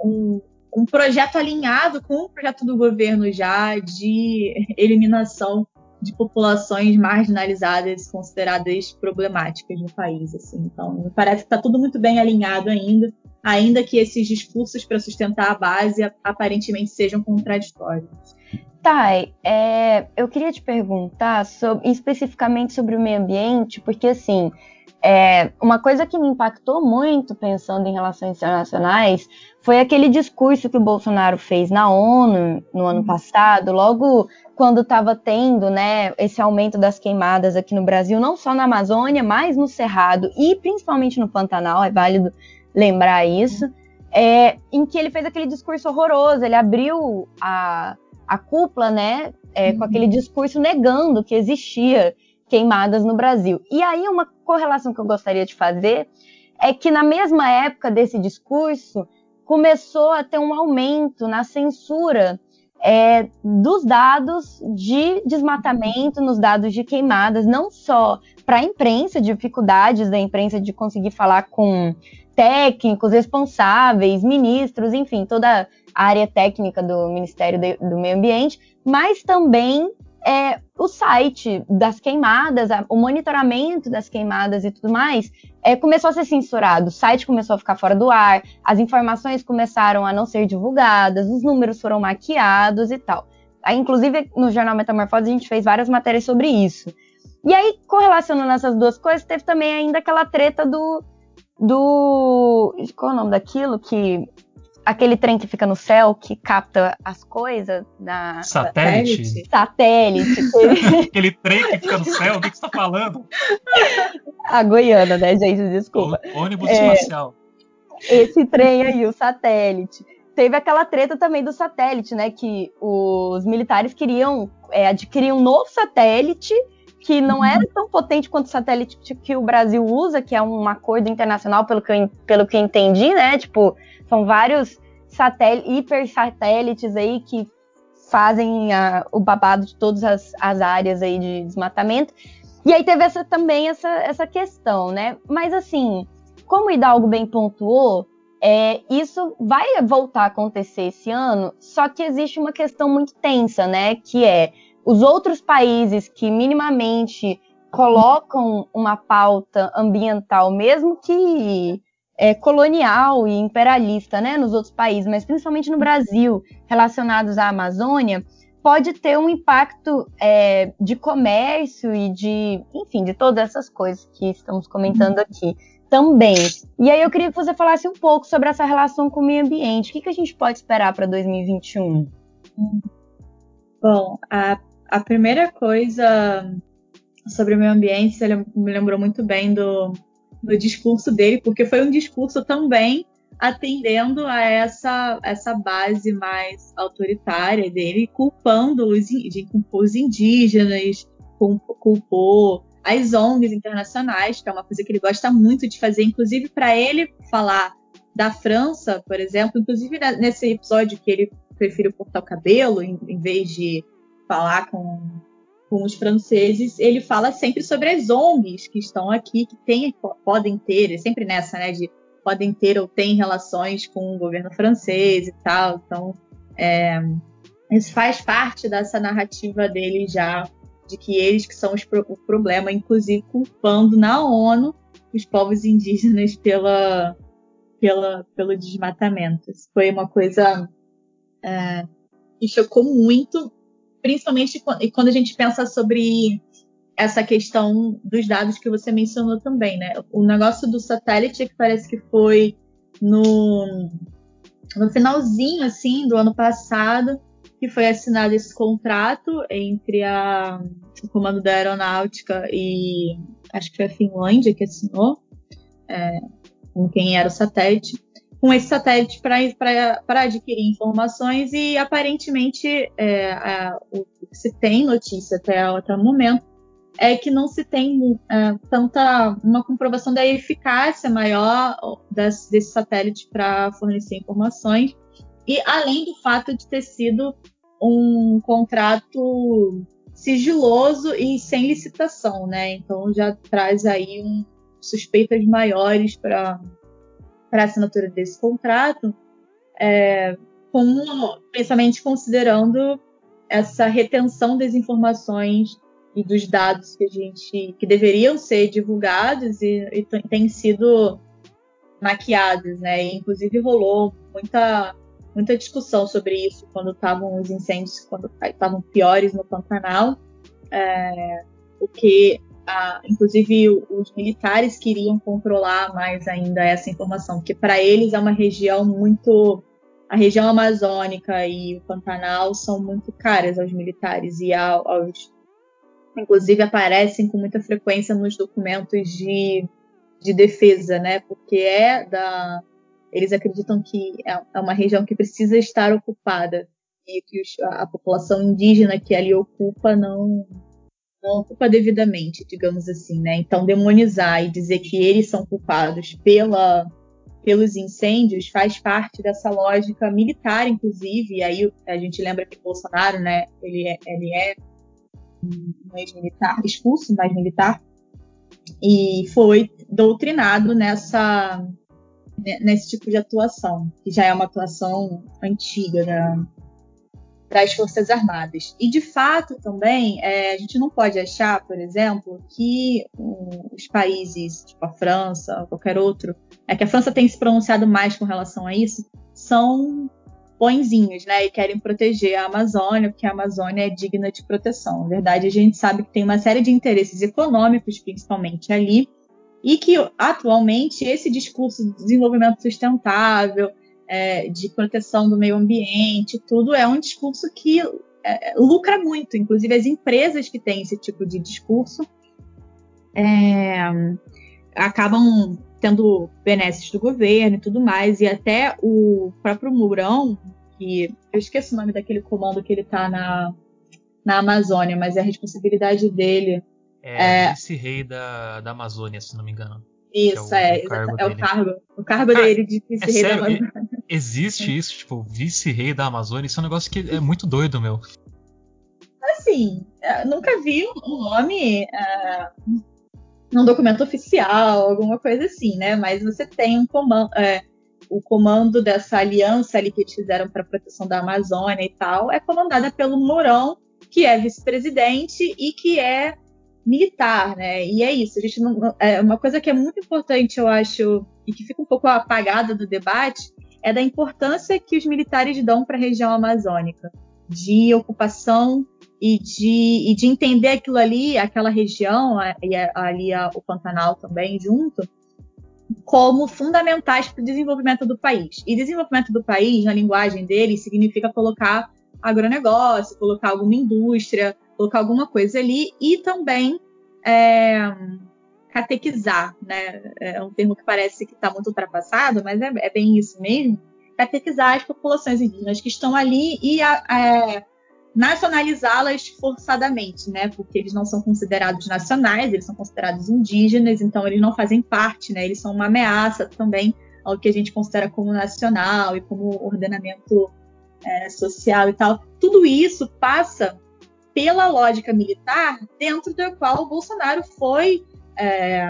E: um, um projeto alinhado com o projeto do governo já de eliminação de populações marginalizadas consideradas problemáticas no país. Assim. Então, me parece que está tudo muito bem alinhado ainda, ainda que esses discursos para sustentar a base aparentemente sejam contraditórios.
C: Thay, é, eu queria te perguntar sobre, especificamente sobre o meio ambiente, porque assim, é, uma coisa que me impactou muito pensando em relações internacionais foi aquele discurso que o Bolsonaro fez na ONU no ano uhum. passado, logo quando estava tendo né, esse aumento das queimadas aqui no Brasil, não só na Amazônia, mas no Cerrado e principalmente no Pantanal, é válido lembrar isso, é, em que ele fez aquele discurso horroroso, ele abriu a, a cúpula né, é, com aquele uhum. discurso negando que existia queimadas no Brasil. E aí, uma correlação que eu gostaria de fazer é que, na mesma época desse discurso, começou a ter um aumento na censura é, dos dados de desmatamento, nos dados de queimadas, não só para a imprensa, dificuldades da imprensa de conseguir falar com técnicos responsáveis, ministros, enfim, toda a área técnica do Ministério do Meio Ambiente, mas também é, o site das queimadas, o monitoramento das queimadas e tudo mais, é, começou a ser censurado. O site começou a ficar fora do ar, as informações começaram a não ser divulgadas, os números foram maquiados e tal. Aí, inclusive, no jornal Metamorfose, a gente fez várias matérias sobre isso. E aí, correlacionando essas duas coisas, teve também ainda aquela treta do. do qual é o nome daquilo? Que aquele trem que fica no céu que capta as coisas da
B: satélite.
C: Satélite. (laughs) (laughs)
B: aquele trem que fica no céu, o que, você está falando?
C: A Goiana, né, gente? Desculpa.
B: O ônibus é, espacial.
C: Esse trem aí, o satélite. Teve aquela treta também do satélite, né? Que os militares queriam é, adquirir um novo satélite que não era tão potente quanto o satélite que o Brasil usa, que é um acordo internacional, pelo que eu, pelo que eu entendi, né? Tipo, são vários satélites, hipersatélites aí que fazem a, o babado de todas as, as, áreas aí de desmatamento. E aí teve essa, também essa, essa questão, né? Mas assim, como o Hidalgo bem pontuou, é, isso vai voltar a acontecer esse ano, só que existe uma questão muito tensa, né? Que é os outros países que minimamente colocam uma pauta ambiental, mesmo que é, colonial e imperialista né, nos outros países, mas principalmente no Brasil, relacionados à Amazônia, pode ter um impacto é, de comércio e de, enfim, de todas essas coisas que estamos comentando aqui também. E aí eu queria que você falasse um pouco sobre essa relação com o meio ambiente. O que, que a gente pode esperar para 2021?
E: Bom, a, a primeira coisa sobre o meio ambiente, ele me lembrou muito bem do no discurso dele, porque foi um discurso também atendendo a essa, essa base mais autoritária dele, culpando os, culpou os indígenas, culpou as ONGs internacionais, que é uma coisa que ele gosta muito de fazer, inclusive para ele falar da França, por exemplo, inclusive nesse episódio que ele prefere cortar o cabelo em, em vez de falar com com os franceses, ele fala sempre sobre as ONGs que estão aqui, que tem, podem ter, é sempre nessa, né, de podem ter ou têm relações com o governo francês e tal. Então, é, isso faz parte dessa narrativa dele já, de que eles que são os, o problema, inclusive culpando na ONU os povos indígenas pela, pela, pelo desmatamento. Isso foi uma coisa é, que chocou muito principalmente quando a gente pensa sobre essa questão dos dados que você mencionou também, né? O negócio do satélite que parece que foi no, no finalzinho assim do ano passado que foi assinado esse contrato entre a, o comando da aeronáutica e acho que foi a Finlândia que assinou é, com quem era o satélite com esse satélite para adquirir informações e aparentemente é, a, o que se tem notícia até o momento é que não se tem é, tanta uma comprovação da eficácia maior das, desse satélite para fornecer informações e além do fato de ter sido um contrato sigiloso e sem licitação, né? Então já traz aí um, suspeitas maiores para para assinatura desse contrato, é, como, principalmente considerando essa retenção das informações e dos dados que a gente que deveriam ser divulgados e, e têm sido maquiados, né? Inclusive rolou muita muita discussão sobre isso quando estavam os incêndios, quando estavam piores no Pantanal, é, porque a, inclusive os militares queriam controlar mais ainda essa informação, porque para eles é uma região muito a região amazônica e o Pantanal são muito caras aos militares e aos inclusive aparecem com muita frequência nos documentos de, de defesa, né? Porque é da eles acreditam que é, é uma região que precisa estar ocupada e que a população indígena que ali ocupa não não ocupa devidamente, digamos assim, né? Então demonizar e dizer que eles são culpados pela pelos incêndios faz parte dessa lógica militar, inclusive. E aí a gente lembra que Bolsonaro, né? Ele é, ele é um ex-militar, expulso, mais militar, e foi doutrinado nessa nesse tipo de atuação, que já é uma atuação antiga da, das Forças Armadas. E, de fato, também, é, a gente não pode achar, por exemplo, que os países, tipo a França, qualquer outro, é que a França tem se pronunciado mais com relação a isso, são bonzinhos, né? E querem proteger a Amazônia, porque a Amazônia é digna de proteção. Na verdade, a gente sabe que tem uma série de interesses econômicos, principalmente ali, e que atualmente esse discurso de desenvolvimento sustentável, é, de proteção do meio ambiente, tudo é um discurso que é, lucra muito. Inclusive, as empresas que têm esse tipo de discurso é, acabam tendo benesses do governo e tudo mais. E até o próprio Mourão, que eu esqueço o nome daquele comando que ele está na, na Amazônia, mas é a responsabilidade dele.
B: É, é vice-rei da, da Amazônia, se não me engano.
E: Isso, é, o, é, o cargo, é o cargo. O cargo ah, dele de vice-rei é da Amazônia.
B: Existe isso, tipo, vice-rei da Amazônia, isso é um negócio que é muito doido, meu.
E: Assim, nunca vi um nome uh, num documento oficial, alguma coisa assim, né? Mas você tem um comando, é, o comando dessa aliança ali que eles fizeram para a proteção da Amazônia e tal, é comandada pelo Mourão, que é vice-presidente e que é militar, né? E é isso. A gente não, é uma coisa que é muito importante, eu acho, e que fica um pouco apagada do debate, é da importância que os militares dão para a região amazônica, de ocupação e de, e de entender aquilo ali, aquela região, e ali o Pantanal também junto, como fundamentais para o desenvolvimento do país. E desenvolvimento do país, na linguagem dele, significa colocar agronegócio, colocar alguma indústria, colocar alguma coisa ali e também é, catequizar, né? É um termo que parece que está muito ultrapassado, mas é, é, bem isso mesmo. Catequizar as populações indígenas que estão ali e nacionalizá-las forçadamente, né? Porque eles não são considerados nacionais, eles são considerados indígenas, então eles não fazem parte, né? Eles são uma ameaça também ao que a gente considera como nacional e como ordenamento é, social e tal. Tudo isso passa pela lógica militar dentro da qual o Bolsonaro foi é,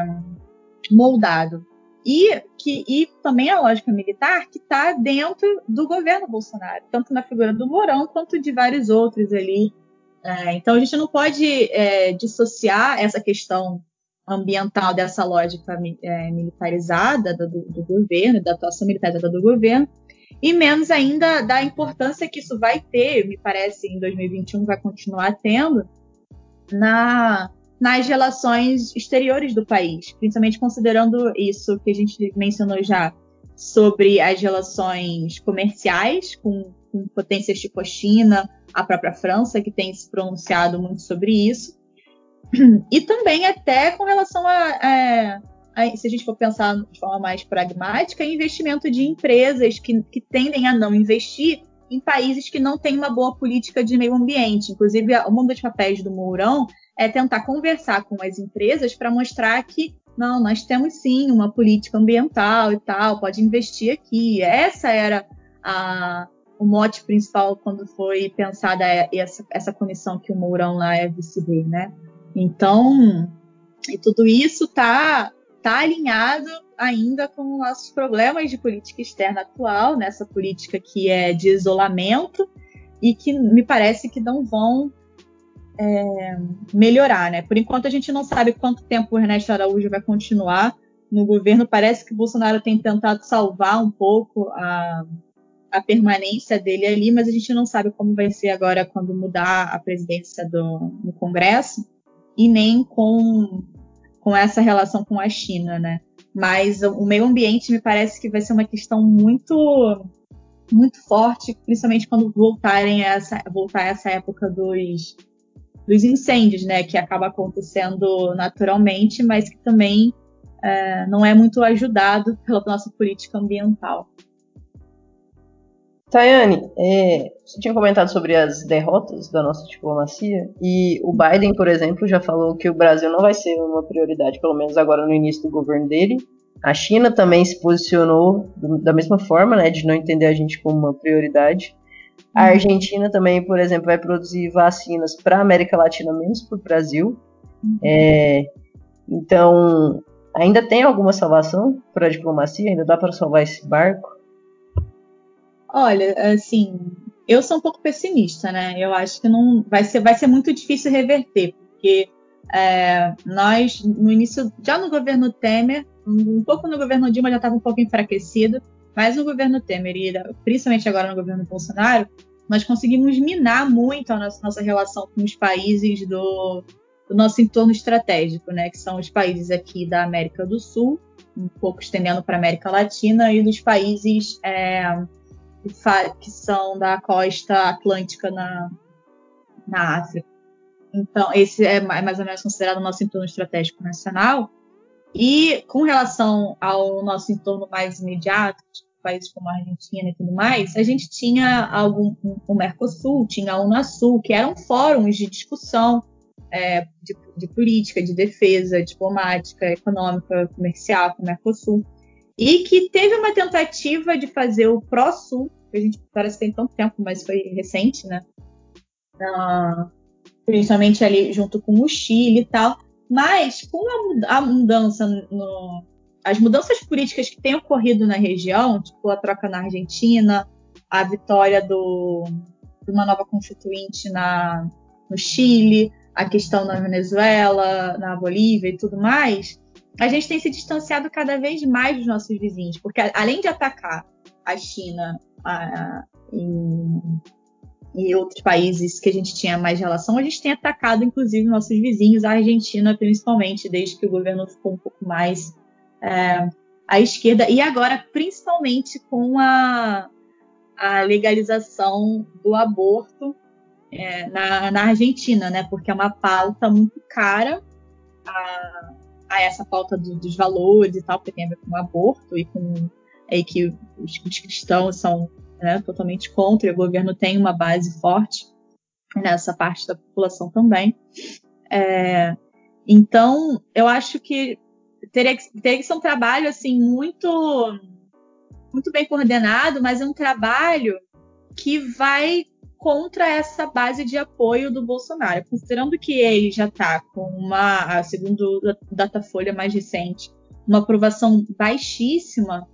E: moldado. E, que, e também a lógica militar que está dentro do governo Bolsonaro, tanto na figura do Mourão quanto de vários outros ali. É, então a gente não pode é, dissociar essa questão ambiental dessa lógica é, militarizada do, do, governo, da atuação militarizada do governo, e menos ainda da importância que isso vai ter, me parece, em 2021 vai continuar tendo, na, nas relações exteriores do país, principalmente considerando isso que a gente mencionou já sobre as relações comerciais com, com potências tipo a China, a própria França, que tem se pronunciado muito sobre isso, (clears throat) e também até com relação a, a se a gente for pensar de forma mais pragmática, investimento de empresas que, que tendem a não investir em países que não têm uma boa política de meio ambiente. Inclusive, um dos papéis do Mourão é tentar conversar com as empresas para mostrar que não, nós temos sim uma política ambiental e tal, pode investir aqui. Essa era a, o mote principal quando foi pensada essa, essa comissão que o Mourão lá é vice-rei, né? Então, e tudo isso está está alinhado ainda com nossos problemas de política externa atual, nessa política que é de isolamento e que me parece que não vão é, melhorar, né? Por enquanto a gente não sabe quanto tempo o Ernesto Araújo vai continuar no governo. Parece que o Bolsonaro tem tentado salvar um pouco a, a permanência dele ali, mas a gente não sabe como vai ser agora quando mudar a presidência do, no Congresso e nem com, com essa relação com a China, né? Mas o meio ambiente me parece que vai ser uma questão muito muito forte, principalmente quando voltarem a essa, voltar essa época dos, dos incêndios, né? Que acaba acontecendo naturalmente, mas que também é, não é muito ajudado pela nossa política ambiental.
D: Tayane, é, você tinha comentado sobre as derrotas da nossa diplomacia e o Biden, por exemplo, já falou que o Brasil não vai ser uma prioridade, pelo menos agora no início do governo dele. A China também se posicionou da mesma forma, né, de não entender a gente como uma prioridade. A uhum. Argentina também, por exemplo, vai produzir vacinas para a América Latina, menos para o Brasil. Uhum. É, então, ainda tem alguma salvação para a diplomacia? Ainda dá para salvar esse barco?
E: Olha, assim, eu sou um pouco pessimista, né? Eu acho que não vai ser, vai ser muito difícil reverter, porque é, nós, no início, já no governo Temer, um pouco no governo Dilma já estava um pouco enfraquecido, mas no governo Temer e principalmente agora no governo Bolsonaro, nós conseguimos minar muito a nossa, nossa relação com os países do, do, nosso entorno estratégico, né? Que são os países aqui da América do Sul, um pouco estendendo para a América Latina, e dos países é, que são da costa atlântica na, na África. Então, esse é mais ou menos considerado o nosso entorno estratégico nacional. E com relação ao nosso entorno mais imediato, tipo países como a Argentina e tudo mais, a gente tinha algum, o Mercosul, tinha a Unasul, que eram fóruns de discussão é, de, de, política, de defesa, diplomática, econômica, comercial com o Mercosul. E que teve uma tentativa de fazer o Pró-Sul, que a gente parece que tem tanto tempo, mas foi recente, né? Principalmente ali junto com o Chile e tal. Mas com a mudança no, as mudanças políticas que têm ocorrido na região, tipo a troca na Argentina, a vitória do, de uma nova constituinte na, no Chile, a questão na Venezuela, na Bolívia e tudo mais, a gente tem se distanciado cada vez mais dos nossos vizinhos, porque além de atacar a China a, e outros países que a gente tinha mais relação, a gente tem atacado, inclusive, nossos vizinhos, a Argentina, principalmente, desde que o governo ficou um pouco mais é, à esquerda, e agora, principalmente, com a, a legalização do aborto é, na, na, Argentina, né? Porque é uma pauta muito cara a essa pauta do, dos valores e tal, porque tem a ver com o aborto e com é, que os, os cristãos são né, totalmente contra, e o governo tem uma base forte nessa parte da população também. É, então, eu acho que teria, que teria que ser um trabalho assim muito muito bem coordenado, mas é um trabalho que vai contra essa base de apoio do Bolsonaro, considerando que ele já está com uma, segundo a Datafolha mais recente, uma aprovação baixíssima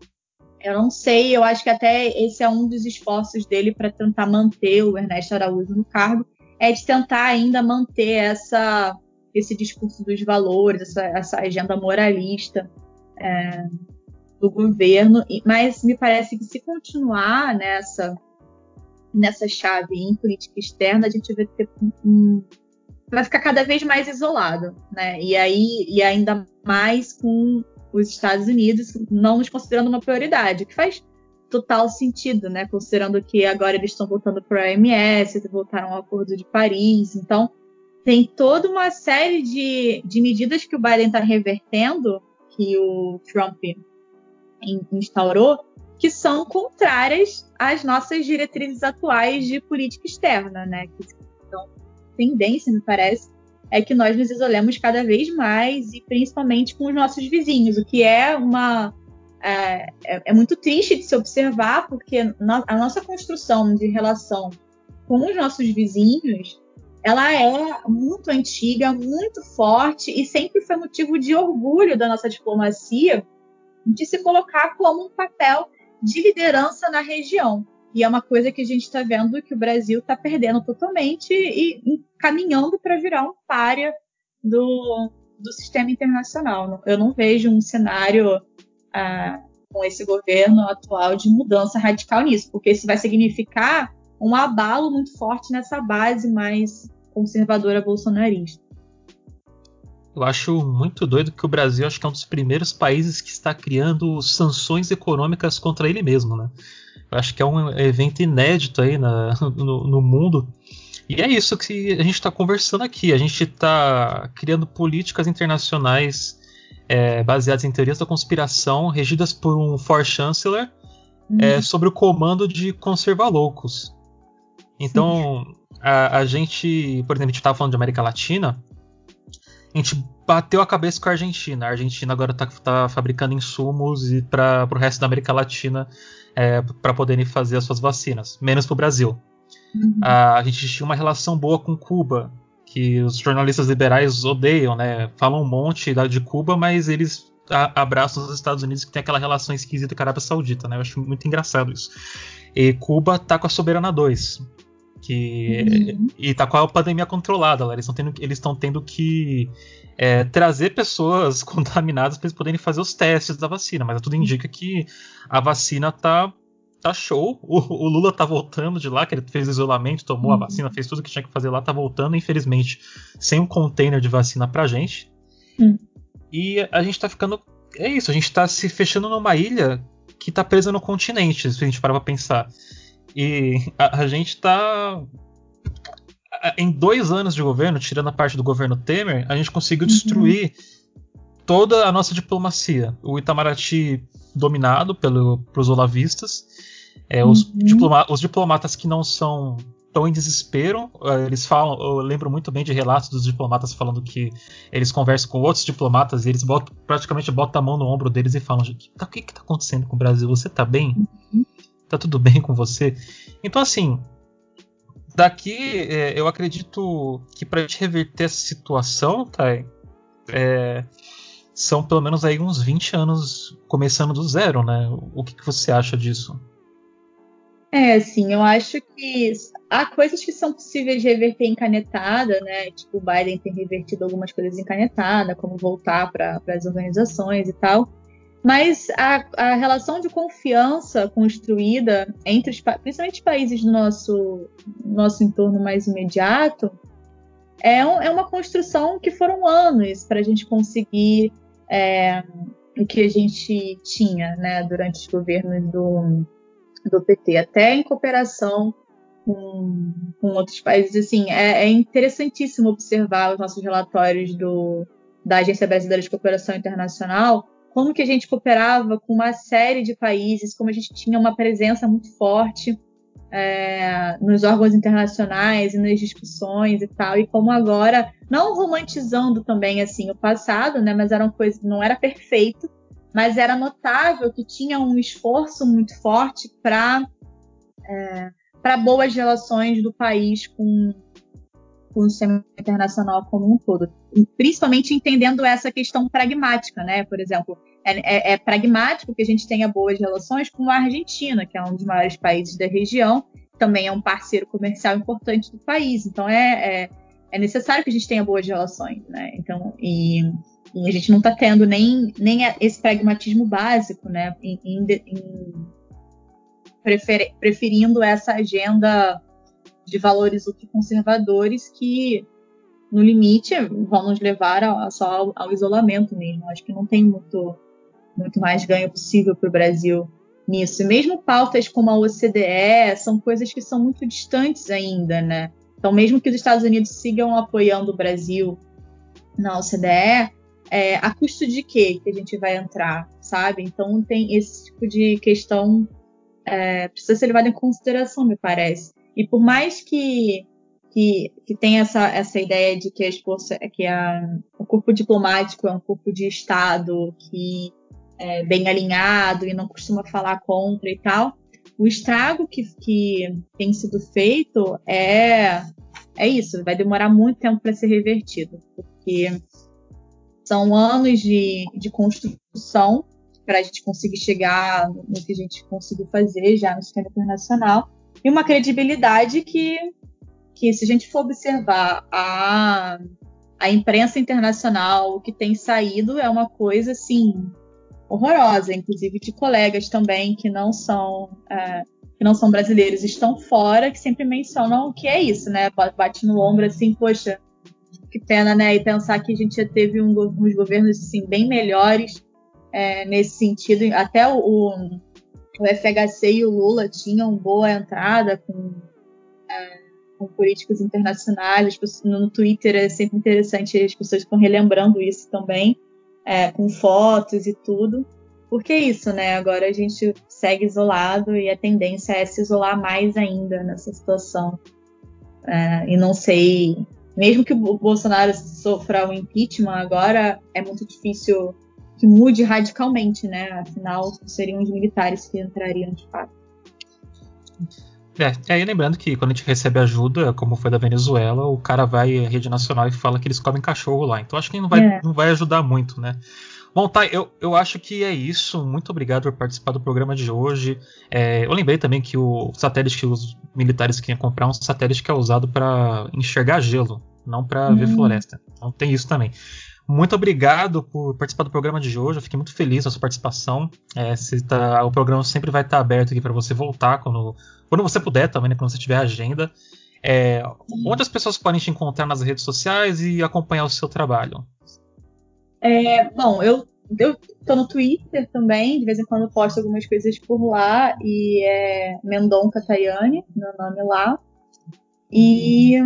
E: eu não sei, eu acho que até esse é um dos esforços dele para tentar manter o Ernesto Araújo no cargo, é de tentar ainda manter essa, esse discurso dos valores, essa, essa agenda moralista é, do governo. Mas me parece que se continuar nessa nessa chave em política externa, a gente vai ter um, vai ficar cada vez mais isolado, né? E aí e ainda mais com os Estados Unidos não nos considerando uma prioridade, que faz total sentido, né? Considerando que agora eles estão voltando para a OMS, voltaram ao Acordo de Paris. Então, tem toda uma série de, de medidas que o Biden está revertendo, que o Trump instaurou, que são contrárias às nossas diretrizes atuais de política externa, né? São tendência, me parece, é que nós nos isolemos cada vez mais e principalmente com os nossos vizinhos, o que é uma é, é, é muito triste de se observar, porque a nossa construção de relação com os nossos vizinhos ela é muito antiga, muito forte e sempre foi motivo de orgulho da nossa diplomacia de se colocar como um papel de liderança na região. E é uma coisa que a gente está vendo que o Brasil está perdendo totalmente e caminhando para virar um párea do, do sistema internacional. Eu não vejo um cenário ah, com esse governo atual de mudança radical nisso, porque isso vai significar um abalo muito forte nessa base mais conservadora bolsonarista.
B: Eu acho muito doido que o Brasil acho que é um dos primeiros países que está criando sanções econômicas contra ele mesmo, né? Eu acho que é um evento inédito aí na, (laughs) no, no mundo. E é isso que a gente está conversando aqui. A gente está criando políticas internacionais é, baseadas em teorias da conspiração, regidas por um For Chancellor, uhum. é, sobre o comando de conservar loucos. Então, a, a, gente, por exemplo, a gente estava falando de América Latina, a gente bateu a cabeça com a Argentina. A Argentina agora está tá fabricando insumos para o resto da América Latina é, para poderem fazer as suas vacinas, menos para o Brasil. Uhum. A, a gente tinha uma relação boa com Cuba, que os jornalistas liberais odeiam, né? Falam um monte de Cuba, mas eles abraçam os Estados Unidos que tem aquela relação esquisita com a Arábia Saudita, né? Eu acho muito engraçado isso. E Cuba tá com a Soberana 2, que uhum. e tá com a pandemia controlada, lá. eles estão tendo, eles tendo que é, trazer pessoas (laughs) contaminadas para eles poderem fazer os testes da vacina, mas tudo indica que a vacina tá tá show. O, o, Lula tá voltando de lá, que ele fez isolamento, tomou uhum. a vacina, fez tudo que tinha que fazer lá, tá voltando, infelizmente, sem um container de vacina pra gente. Uhum. E a gente tá ficando. É isso, a gente tá se fechando numa ilha que tá presa no continente, se a gente parar pra pensar. E a, a gente tá. Em dois anos de governo, tirando a parte do governo Temer, a gente conseguiu uhum. destruir toda a nossa diplomacia. O Itamaraty dominado pelo, pelos olavistas, é, os, uhum. diploma os, diplomatas que não são tão em desespero, é, eles falam, eu lembro muito bem de relatos dos diplomatas falando que eles conversam com outros diplomatas e eles botam, praticamente botam a mão no ombro deles e falam: tá, o que está acontecendo com o Brasil? Você está bem? Uhum. Tá tudo bem com você? Então, assim, daqui é, eu acredito que para gente reverter essa situação, Thay, é, são pelo menos aí uns 20 anos começando do zero, né? O que, que você acha disso?
E: É, assim, eu acho que há coisas que são possíveis de reverter em canetada, né? Tipo, o Biden tem revertido algumas coisas em canetada, como voltar para as organizações e tal. Mas a, a, relação de confiança construída entre os, principalmente países do nosso, nosso entorno mais imediato é, um, é uma construção que foram anos para a gente conseguir é, o que a gente tinha né, durante os governos do, do PT, até em cooperação com, com outros países. Assim, é, é, interessantíssimo observar os nossos relatórios do, da Agência Brasileira de Cooperação Internacional, como que a gente cooperava com uma série de países, como a gente tinha uma presença muito forte é, nos órgãos internacionais e nas discussões e tal, e como agora, não romantizando também assim o passado, né, mas era uma coisa, não era perfeito, mas era notável que tinha um esforço muito forte para é, para boas relações do país com, com o sistema internacional como um todo, principalmente entendendo essa questão pragmática, né? Por exemplo, é, é, é, pragmático que a gente tenha boas relações com a Argentina, que é um dos maiores países da região, também é um parceiro comercial importante do país. Então é, é, é necessário que a gente tenha boas relações, né? Então, e, e a gente não está tendo nem, nem esse pragmatismo básico, né? Em, em, em prefer, preferindo essa agenda de valores ultraconservadores que no limite vão nos levar a, a só ao, ao, isolamento mesmo. Acho que não tem muito muito mais ganho possível para o Brasil nisso. E mesmo pautas como a OCDE são coisas que são muito distantes ainda, né? Então, mesmo que os Estados Unidos sigam apoiando o Brasil na OCDE, é, a custo de quê que a gente vai entrar, sabe? Então, tem esse tipo de questão é, precisa ser levado em consideração, me parece. E por mais que que, que tenha essa, essa ideia de que, a, que a, o corpo diplomático é um corpo de Estado que é, bem alinhado e não costuma falar contra e tal. O estrago que, que tem sido feito é, é isso, vai demorar muito tempo para ser revertido, porque são anos de, de construção para a gente conseguir chegar no que a gente conseguiu fazer já no sistema internacional e uma credibilidade que, que se a gente for observar a, a imprensa internacional, o que tem saído é uma coisa assim horrorosa, inclusive de colegas também que não são é, que não são brasileiros estão fora, que sempre mencionam que é isso, né? Bate no ombro assim, poxa, que pena, né? E pensar que a gente já teve um, uns governos assim bem melhores é, nesse sentido. Até o, o, o, FHC e o Lula tinham boa entrada com, é, com políticos internacionais. No Twitter é sempre interessante, as pessoas estão relembrando isso também, é, com fotos e tudo. Porque é isso, né? Agora a gente segue isolado e a tendência é se isolar mais ainda nessa situação. É, e não sei, mesmo que o Bolsonaro sofra um impeachment agora, é muito difícil que mude radicalmente, né? Afinal, seriam os militares que entrariam de fato.
B: É, aí lembrando que quando a gente recebe ajuda, como foi da Venezuela, o cara vai à rede nacional e fala que eles comem cachorro lá. Então acho que não vai, é. não vai ajudar muito, né? Bom, tá, eu, eu acho que é isso. Muito obrigado por participar do programa de hoje. É, eu lembrei também que o satélite que os militares queriam comprar é um satélite que é usado para enxergar gelo, não para ver hum. floresta. Então tem isso também. Muito obrigado por participar do programa de hoje. Eu fiquei muito feliz com a sua participação. É, tá, o programa sempre vai estar aberto aqui para você voltar quando, quando você puder também, né, quando você tiver agenda. É, onde as pessoas podem te encontrar nas redes sociais e acompanhar o seu trabalho?
E: É, bom, eu, eu tô no Twitter também, de vez em quando eu posto algumas coisas por lá, e é Mendonca Tayane, meu nome lá. E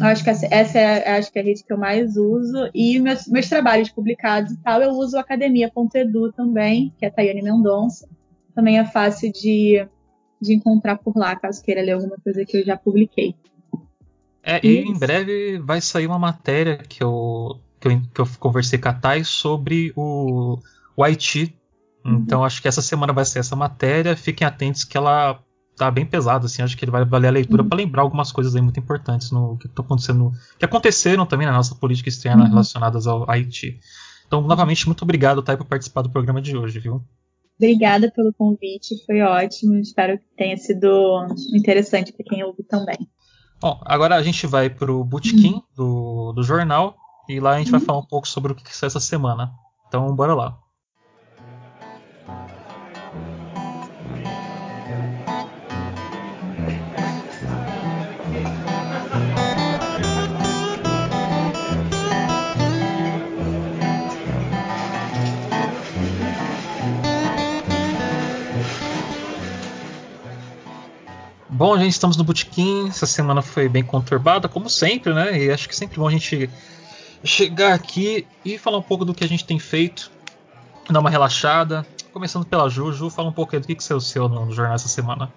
E: acho que essa, essa é acho que é a rede que eu mais uso. E meus, meus trabalhos publicados e tal, eu uso academia.edu também, que é Tayane Mendonça. Também é fácil de, de encontrar por lá, caso queira ler alguma coisa que eu já publiquei.
B: É, e em breve vai sair uma matéria que eu que eu, que eu conversei com a Thay sobre o, o Haiti. Uhum. Então acho que essa semana vai ser essa matéria. Fiquem atentos que ela tá bem pesada, assim. Acho que ele vai valer a leitura uhum. para lembrar algumas coisas aí muito importantes no que estão acontecendo, que aconteceram também na nossa política externa uhum. relacionadas ao Haiti. Então, novamente, muito obrigado, Thay, por participar do programa de hoje, viu?
E: Obrigada pelo convite, foi ótimo. Espero que tenha sido interessante para quem ouve também.
B: Bom, agora a gente vai para o botequim uhum. do, do jornal. E lá a gente vai falar um pouco sobre o que saiu essa semana. Então, bora lá. Bom, gente, estamos no Botequim. Essa semana foi bem conturbada, como sempre, né? E acho que sempre bom a gente chegar aqui e falar um pouco do que a gente tem feito, dar uma relaxada. Começando pela Juju, fala um pouco aí do que, que saiu seu no jornal essa semana.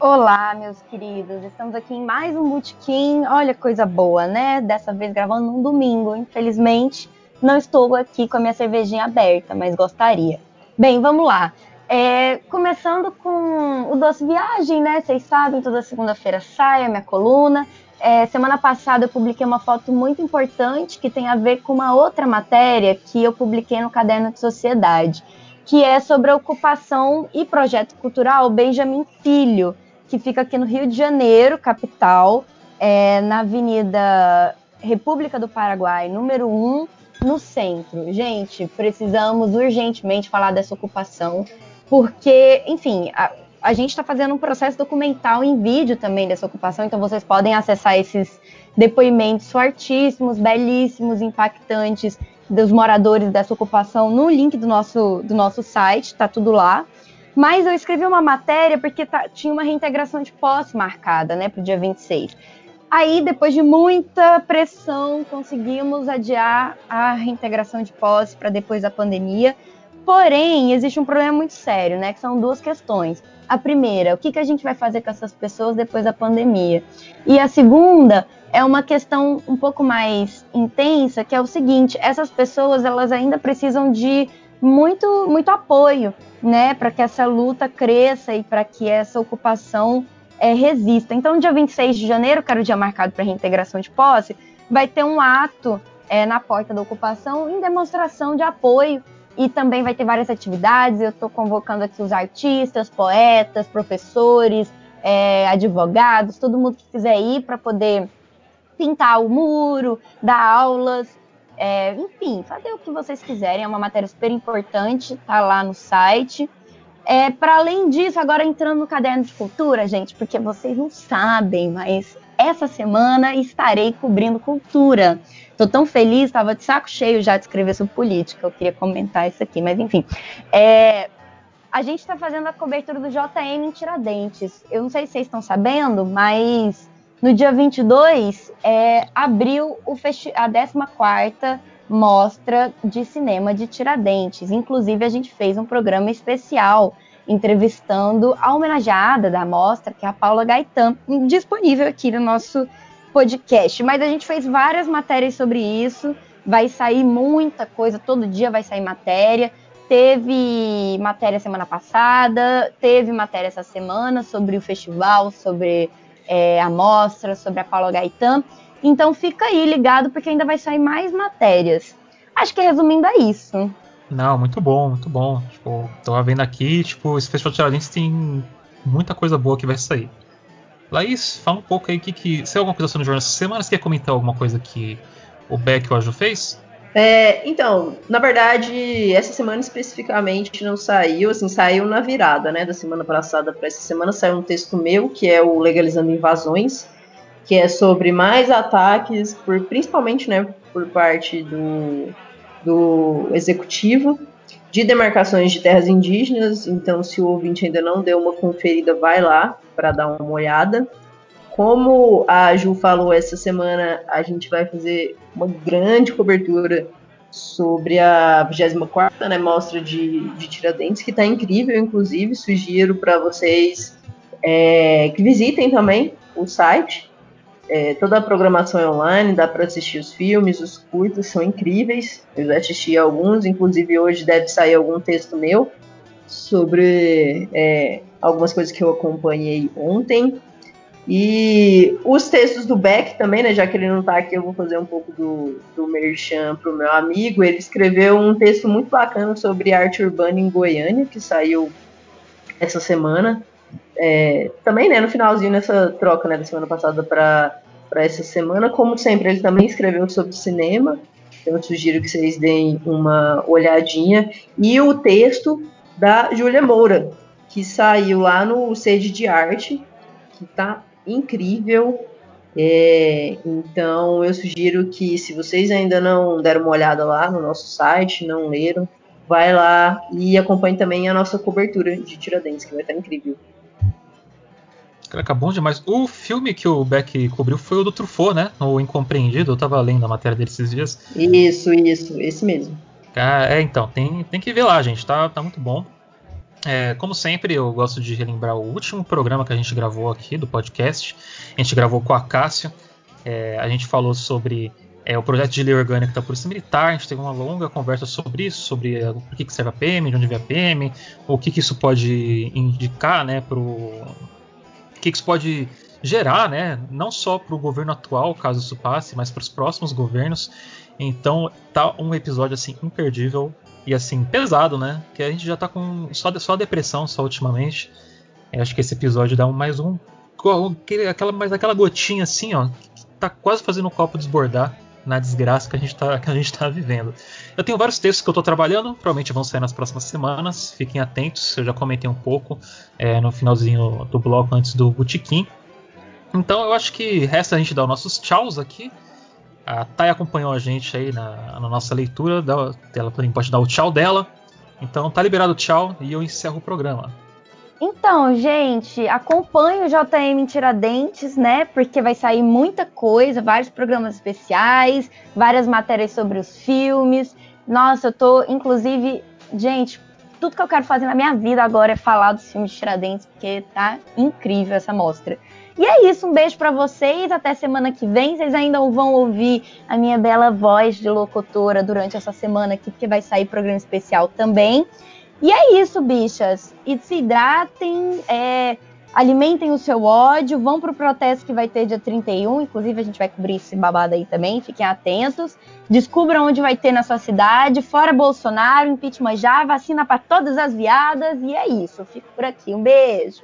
C: Olá, meus queridos. Estamos aqui em mais um Botequim. Olha coisa boa, né? Dessa vez gravando num domingo. Infelizmente, não estou aqui com a minha cervejinha aberta, mas gostaria. Bem, vamos lá. É, começando com o Doce Viagem, né? Vocês sabem, toda segunda-feira sai a minha coluna. É, semana passada eu publiquei uma foto muito importante que tem a ver com uma outra matéria que eu publiquei no Caderno de Sociedade, que é sobre a ocupação e projeto cultural Benjamin Filho, que fica aqui no Rio de Janeiro, capital, é, na Avenida República do Paraguai, número 1, no centro. Gente, precisamos urgentemente falar dessa ocupação, porque, enfim, a, a gente está fazendo um processo documental em vídeo também dessa ocupação, então vocês podem acessar esses depoimentos fortíssimos, belíssimos, impactantes dos moradores dessa ocupação no link do nosso, do nosso site, tá tudo lá. Mas eu escrevi uma matéria porque tá, tinha uma reintegração de posse marcada, né, para o dia 26. Aí, depois de muita pressão, conseguimos adiar a reintegração de posse para depois da pandemia. Porém, existe um problema muito sério, né? Que são duas questões. A primeira, o que, que a gente vai fazer com essas pessoas depois da pandemia? E a segunda é uma questão um pouco mais intensa, que é o seguinte: essas pessoas elas ainda precisam de muito, muito apoio, né, para que essa luta cresça e para que essa ocupação é, resista. Então, dia 26 de janeiro, que era o dia marcado para reintegração de posse, vai ter um ato é, na porta da ocupação em demonstração de apoio e também vai ter várias atividades. Eu estou convocando aqui os artistas, poetas, professores, é, advogados, todo mundo que quiser ir para poder pintar o muro, dar aulas é, enfim, fazer o que vocês quiserem. É uma matéria super importante, tá lá no site. É, para além disso, agora entrando no caderno de cultura, gente, porque vocês não sabem, mas essa semana estarei cobrindo cultura. Tô tão feliz, estava de saco cheio já de escrever sobre política. Eu queria comentar isso aqui, mas enfim. É, a gente está fazendo a cobertura do JM em Tiradentes. Eu não sei se vocês estão sabendo, mas no dia 22 é, abriu a 14 Mostra de Cinema de Tiradentes. Inclusive, a gente fez um programa especial entrevistando a homenageada da mostra, que é a Paula Gaetan, disponível aqui no nosso podcast. Mas a gente fez várias matérias sobre isso, vai sair muita coisa, todo dia vai sair matéria. Teve matéria semana passada, teve matéria essa semana sobre o festival, sobre é, a mostra, sobre a Paula Gaetan. Então fica aí ligado, porque ainda vai sair mais matérias. Acho que resumindo é isso.
B: Não, muito bom, muito bom. Tipo, tô vendo aqui, tipo, esse Festival de Tiradentes tem muita coisa boa que vai sair. Laís, fala um pouco aí que, que se alguma coisa no jornal essa semana, você quer comentar alguma coisa que o Beck ou a Ju fez?
D: É, então, na verdade, essa semana especificamente não saiu, assim, saiu na virada, né, da semana passada para essa semana saiu um texto meu, que é o Legalizando Invasões, que é sobre mais ataques, por, principalmente, né, por parte do do executivo de demarcações de terras indígenas. Então, se o ouvinte ainda não deu uma conferida, vai lá para dar uma olhada. Como a Ju falou essa semana, a gente vai fazer uma grande cobertura sobre a 24 né, mostra de, de Tiradentes, que está incrível, inclusive. Sugiro para vocês é, que visitem também o site. É, toda a programação é online, dá para assistir os filmes, os curtos são incríveis. Eu já assisti alguns, inclusive hoje deve sair algum texto meu sobre é, algumas coisas que eu acompanhei ontem. E os textos do Beck também, né? Já que ele não está aqui, eu vou fazer um pouco do, do merchan pro meu amigo. Ele escreveu um texto muito bacana sobre arte urbana em Goiânia, que saiu essa semana. É, também, né, no finalzinho nessa troca, né, da semana passada para essa semana, como sempre, ele também escreveu sobre cinema, então eu sugiro que vocês deem uma olhadinha. E o texto da Júlia Moura, que saiu lá no Sede de Arte, que tá incrível. É, então eu sugiro que se vocês ainda não deram uma olhada lá no nosso site, não leram, vai lá e acompanhe também a nossa cobertura de Tiradentes, que vai estar incrível.
B: Caraca, bom demais. O filme que o Beck cobriu foi o do Truffaut, né? O Incompreendido. Eu tava lendo a matéria dele esses dias.
D: Isso, isso, esse mesmo.
B: Ah, é, então, tem, tem que ver lá, gente. Tá, tá muito bom. É, como sempre, eu gosto de relembrar o último programa que a gente gravou aqui do podcast. A gente gravou com a Cássio. É, a gente falou sobre é, o projeto de lei orgânica da Polícia Militar. A gente teve uma longa conversa sobre isso, sobre é, o que, que serve a PM, de onde vem a PM, o que, que isso pode indicar né, para que isso pode gerar, né? Não só para o governo atual, caso isso passe, mas para os próximos governos. Então tá um episódio assim imperdível e assim pesado, né? Que a gente já tá com só, só depressão só ultimamente. Eu acho que esse episódio dá um, mais um aquela mais aquela gotinha assim, ó, que tá quase fazendo o copo desbordar na desgraça que a gente (laughs) está tá vivendo. Eu tenho vários textos que eu estou trabalhando, provavelmente vão sair nas próximas semanas. Fiquem atentos, eu já comentei um pouco é, no finalzinho do bloco antes do botequim. Então eu acho que resta a gente dar os nossos tchauz aqui. A Thay acompanhou a gente aí na, na nossa leitura, ela também pode dar o tchau dela. Então tá liberado o tchau e eu encerro o programa.
C: Então, gente, acompanhe o JM Tiradentes, né? Porque vai sair muita coisa, vários programas especiais, várias matérias sobre os filmes. Nossa, eu tô, inclusive, gente, tudo que eu quero fazer na minha vida agora é falar dos filmes de Tiradentes, porque tá incrível essa mostra. E é isso, um beijo para vocês, até semana que vem. Vocês ainda vão ouvir a minha bela voz de locutora durante essa semana aqui, porque vai sair programa especial também. E é isso, bichas. E se hidratem, é, alimentem o seu ódio, vão pro protesto que vai ter dia 31, inclusive a gente vai cobrir esse babado aí também, fiquem atentos. Descubram onde vai ter na sua cidade, fora Bolsonaro, impeachment já, vacina para todas as viadas, e é isso. Fico por aqui. Um beijo.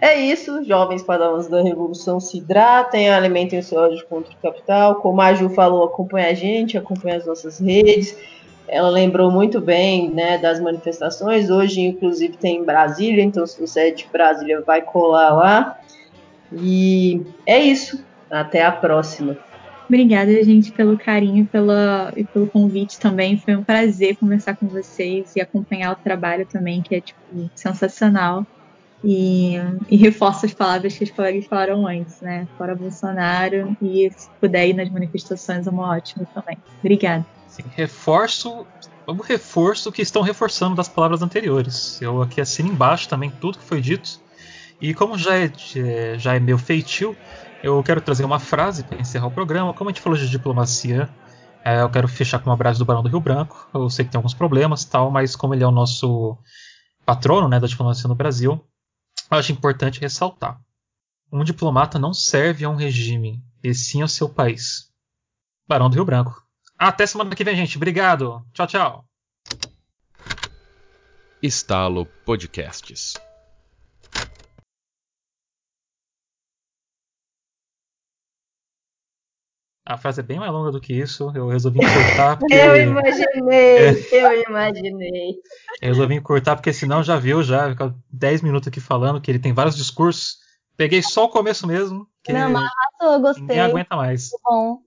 D: É isso, jovens padawans da Revolução se hidratem, alimentem o seu ódio contra o capital. Como a Ju falou, acompanha a gente, acompanha as nossas redes. Ela lembrou muito bem né, das manifestações. Hoje, inclusive, tem em Brasília, então se você é de Brasília, vai colar lá. E é isso. Até a próxima.
E: Obrigada, gente, pelo carinho pela, e pelo convite também. Foi um prazer conversar com vocês e acompanhar o trabalho também, que é tipo, sensacional. E, e reforço as palavras que os colegas falaram antes, né? Fora Bolsonaro e se puder ir nas manifestações é uma ótima também. Obrigada.
B: Sim, reforço o reforço que estão reforçando das palavras anteriores. Eu aqui assino embaixo também tudo que foi dito. E como já é, já é meu feitio, eu quero trazer uma frase para encerrar o programa. Como a gente falou de diplomacia, é, eu quero fechar com uma frase do Barão do Rio Branco. Eu sei que tem alguns problemas tal, mas como ele é o nosso patrono né, da diplomacia no Brasil, eu acho importante ressaltar. Um diplomata não serve a um regime, e sim ao seu país. Barão do Rio Branco. Até semana que vem, gente. Obrigado. Tchau, tchau.
A: Estalo Podcasts.
B: A frase é bem mais longa do que isso. Eu resolvi cortar (laughs) porque.
D: eu imaginei, (laughs) eu imaginei.
B: Eu resolvi cortar porque senão já viu, já fica 10 minutos aqui falando que ele tem vários discursos. Peguei só o começo mesmo.
C: Não, mas eu gostei.
B: Ninguém aguenta mais.
C: Muito bom.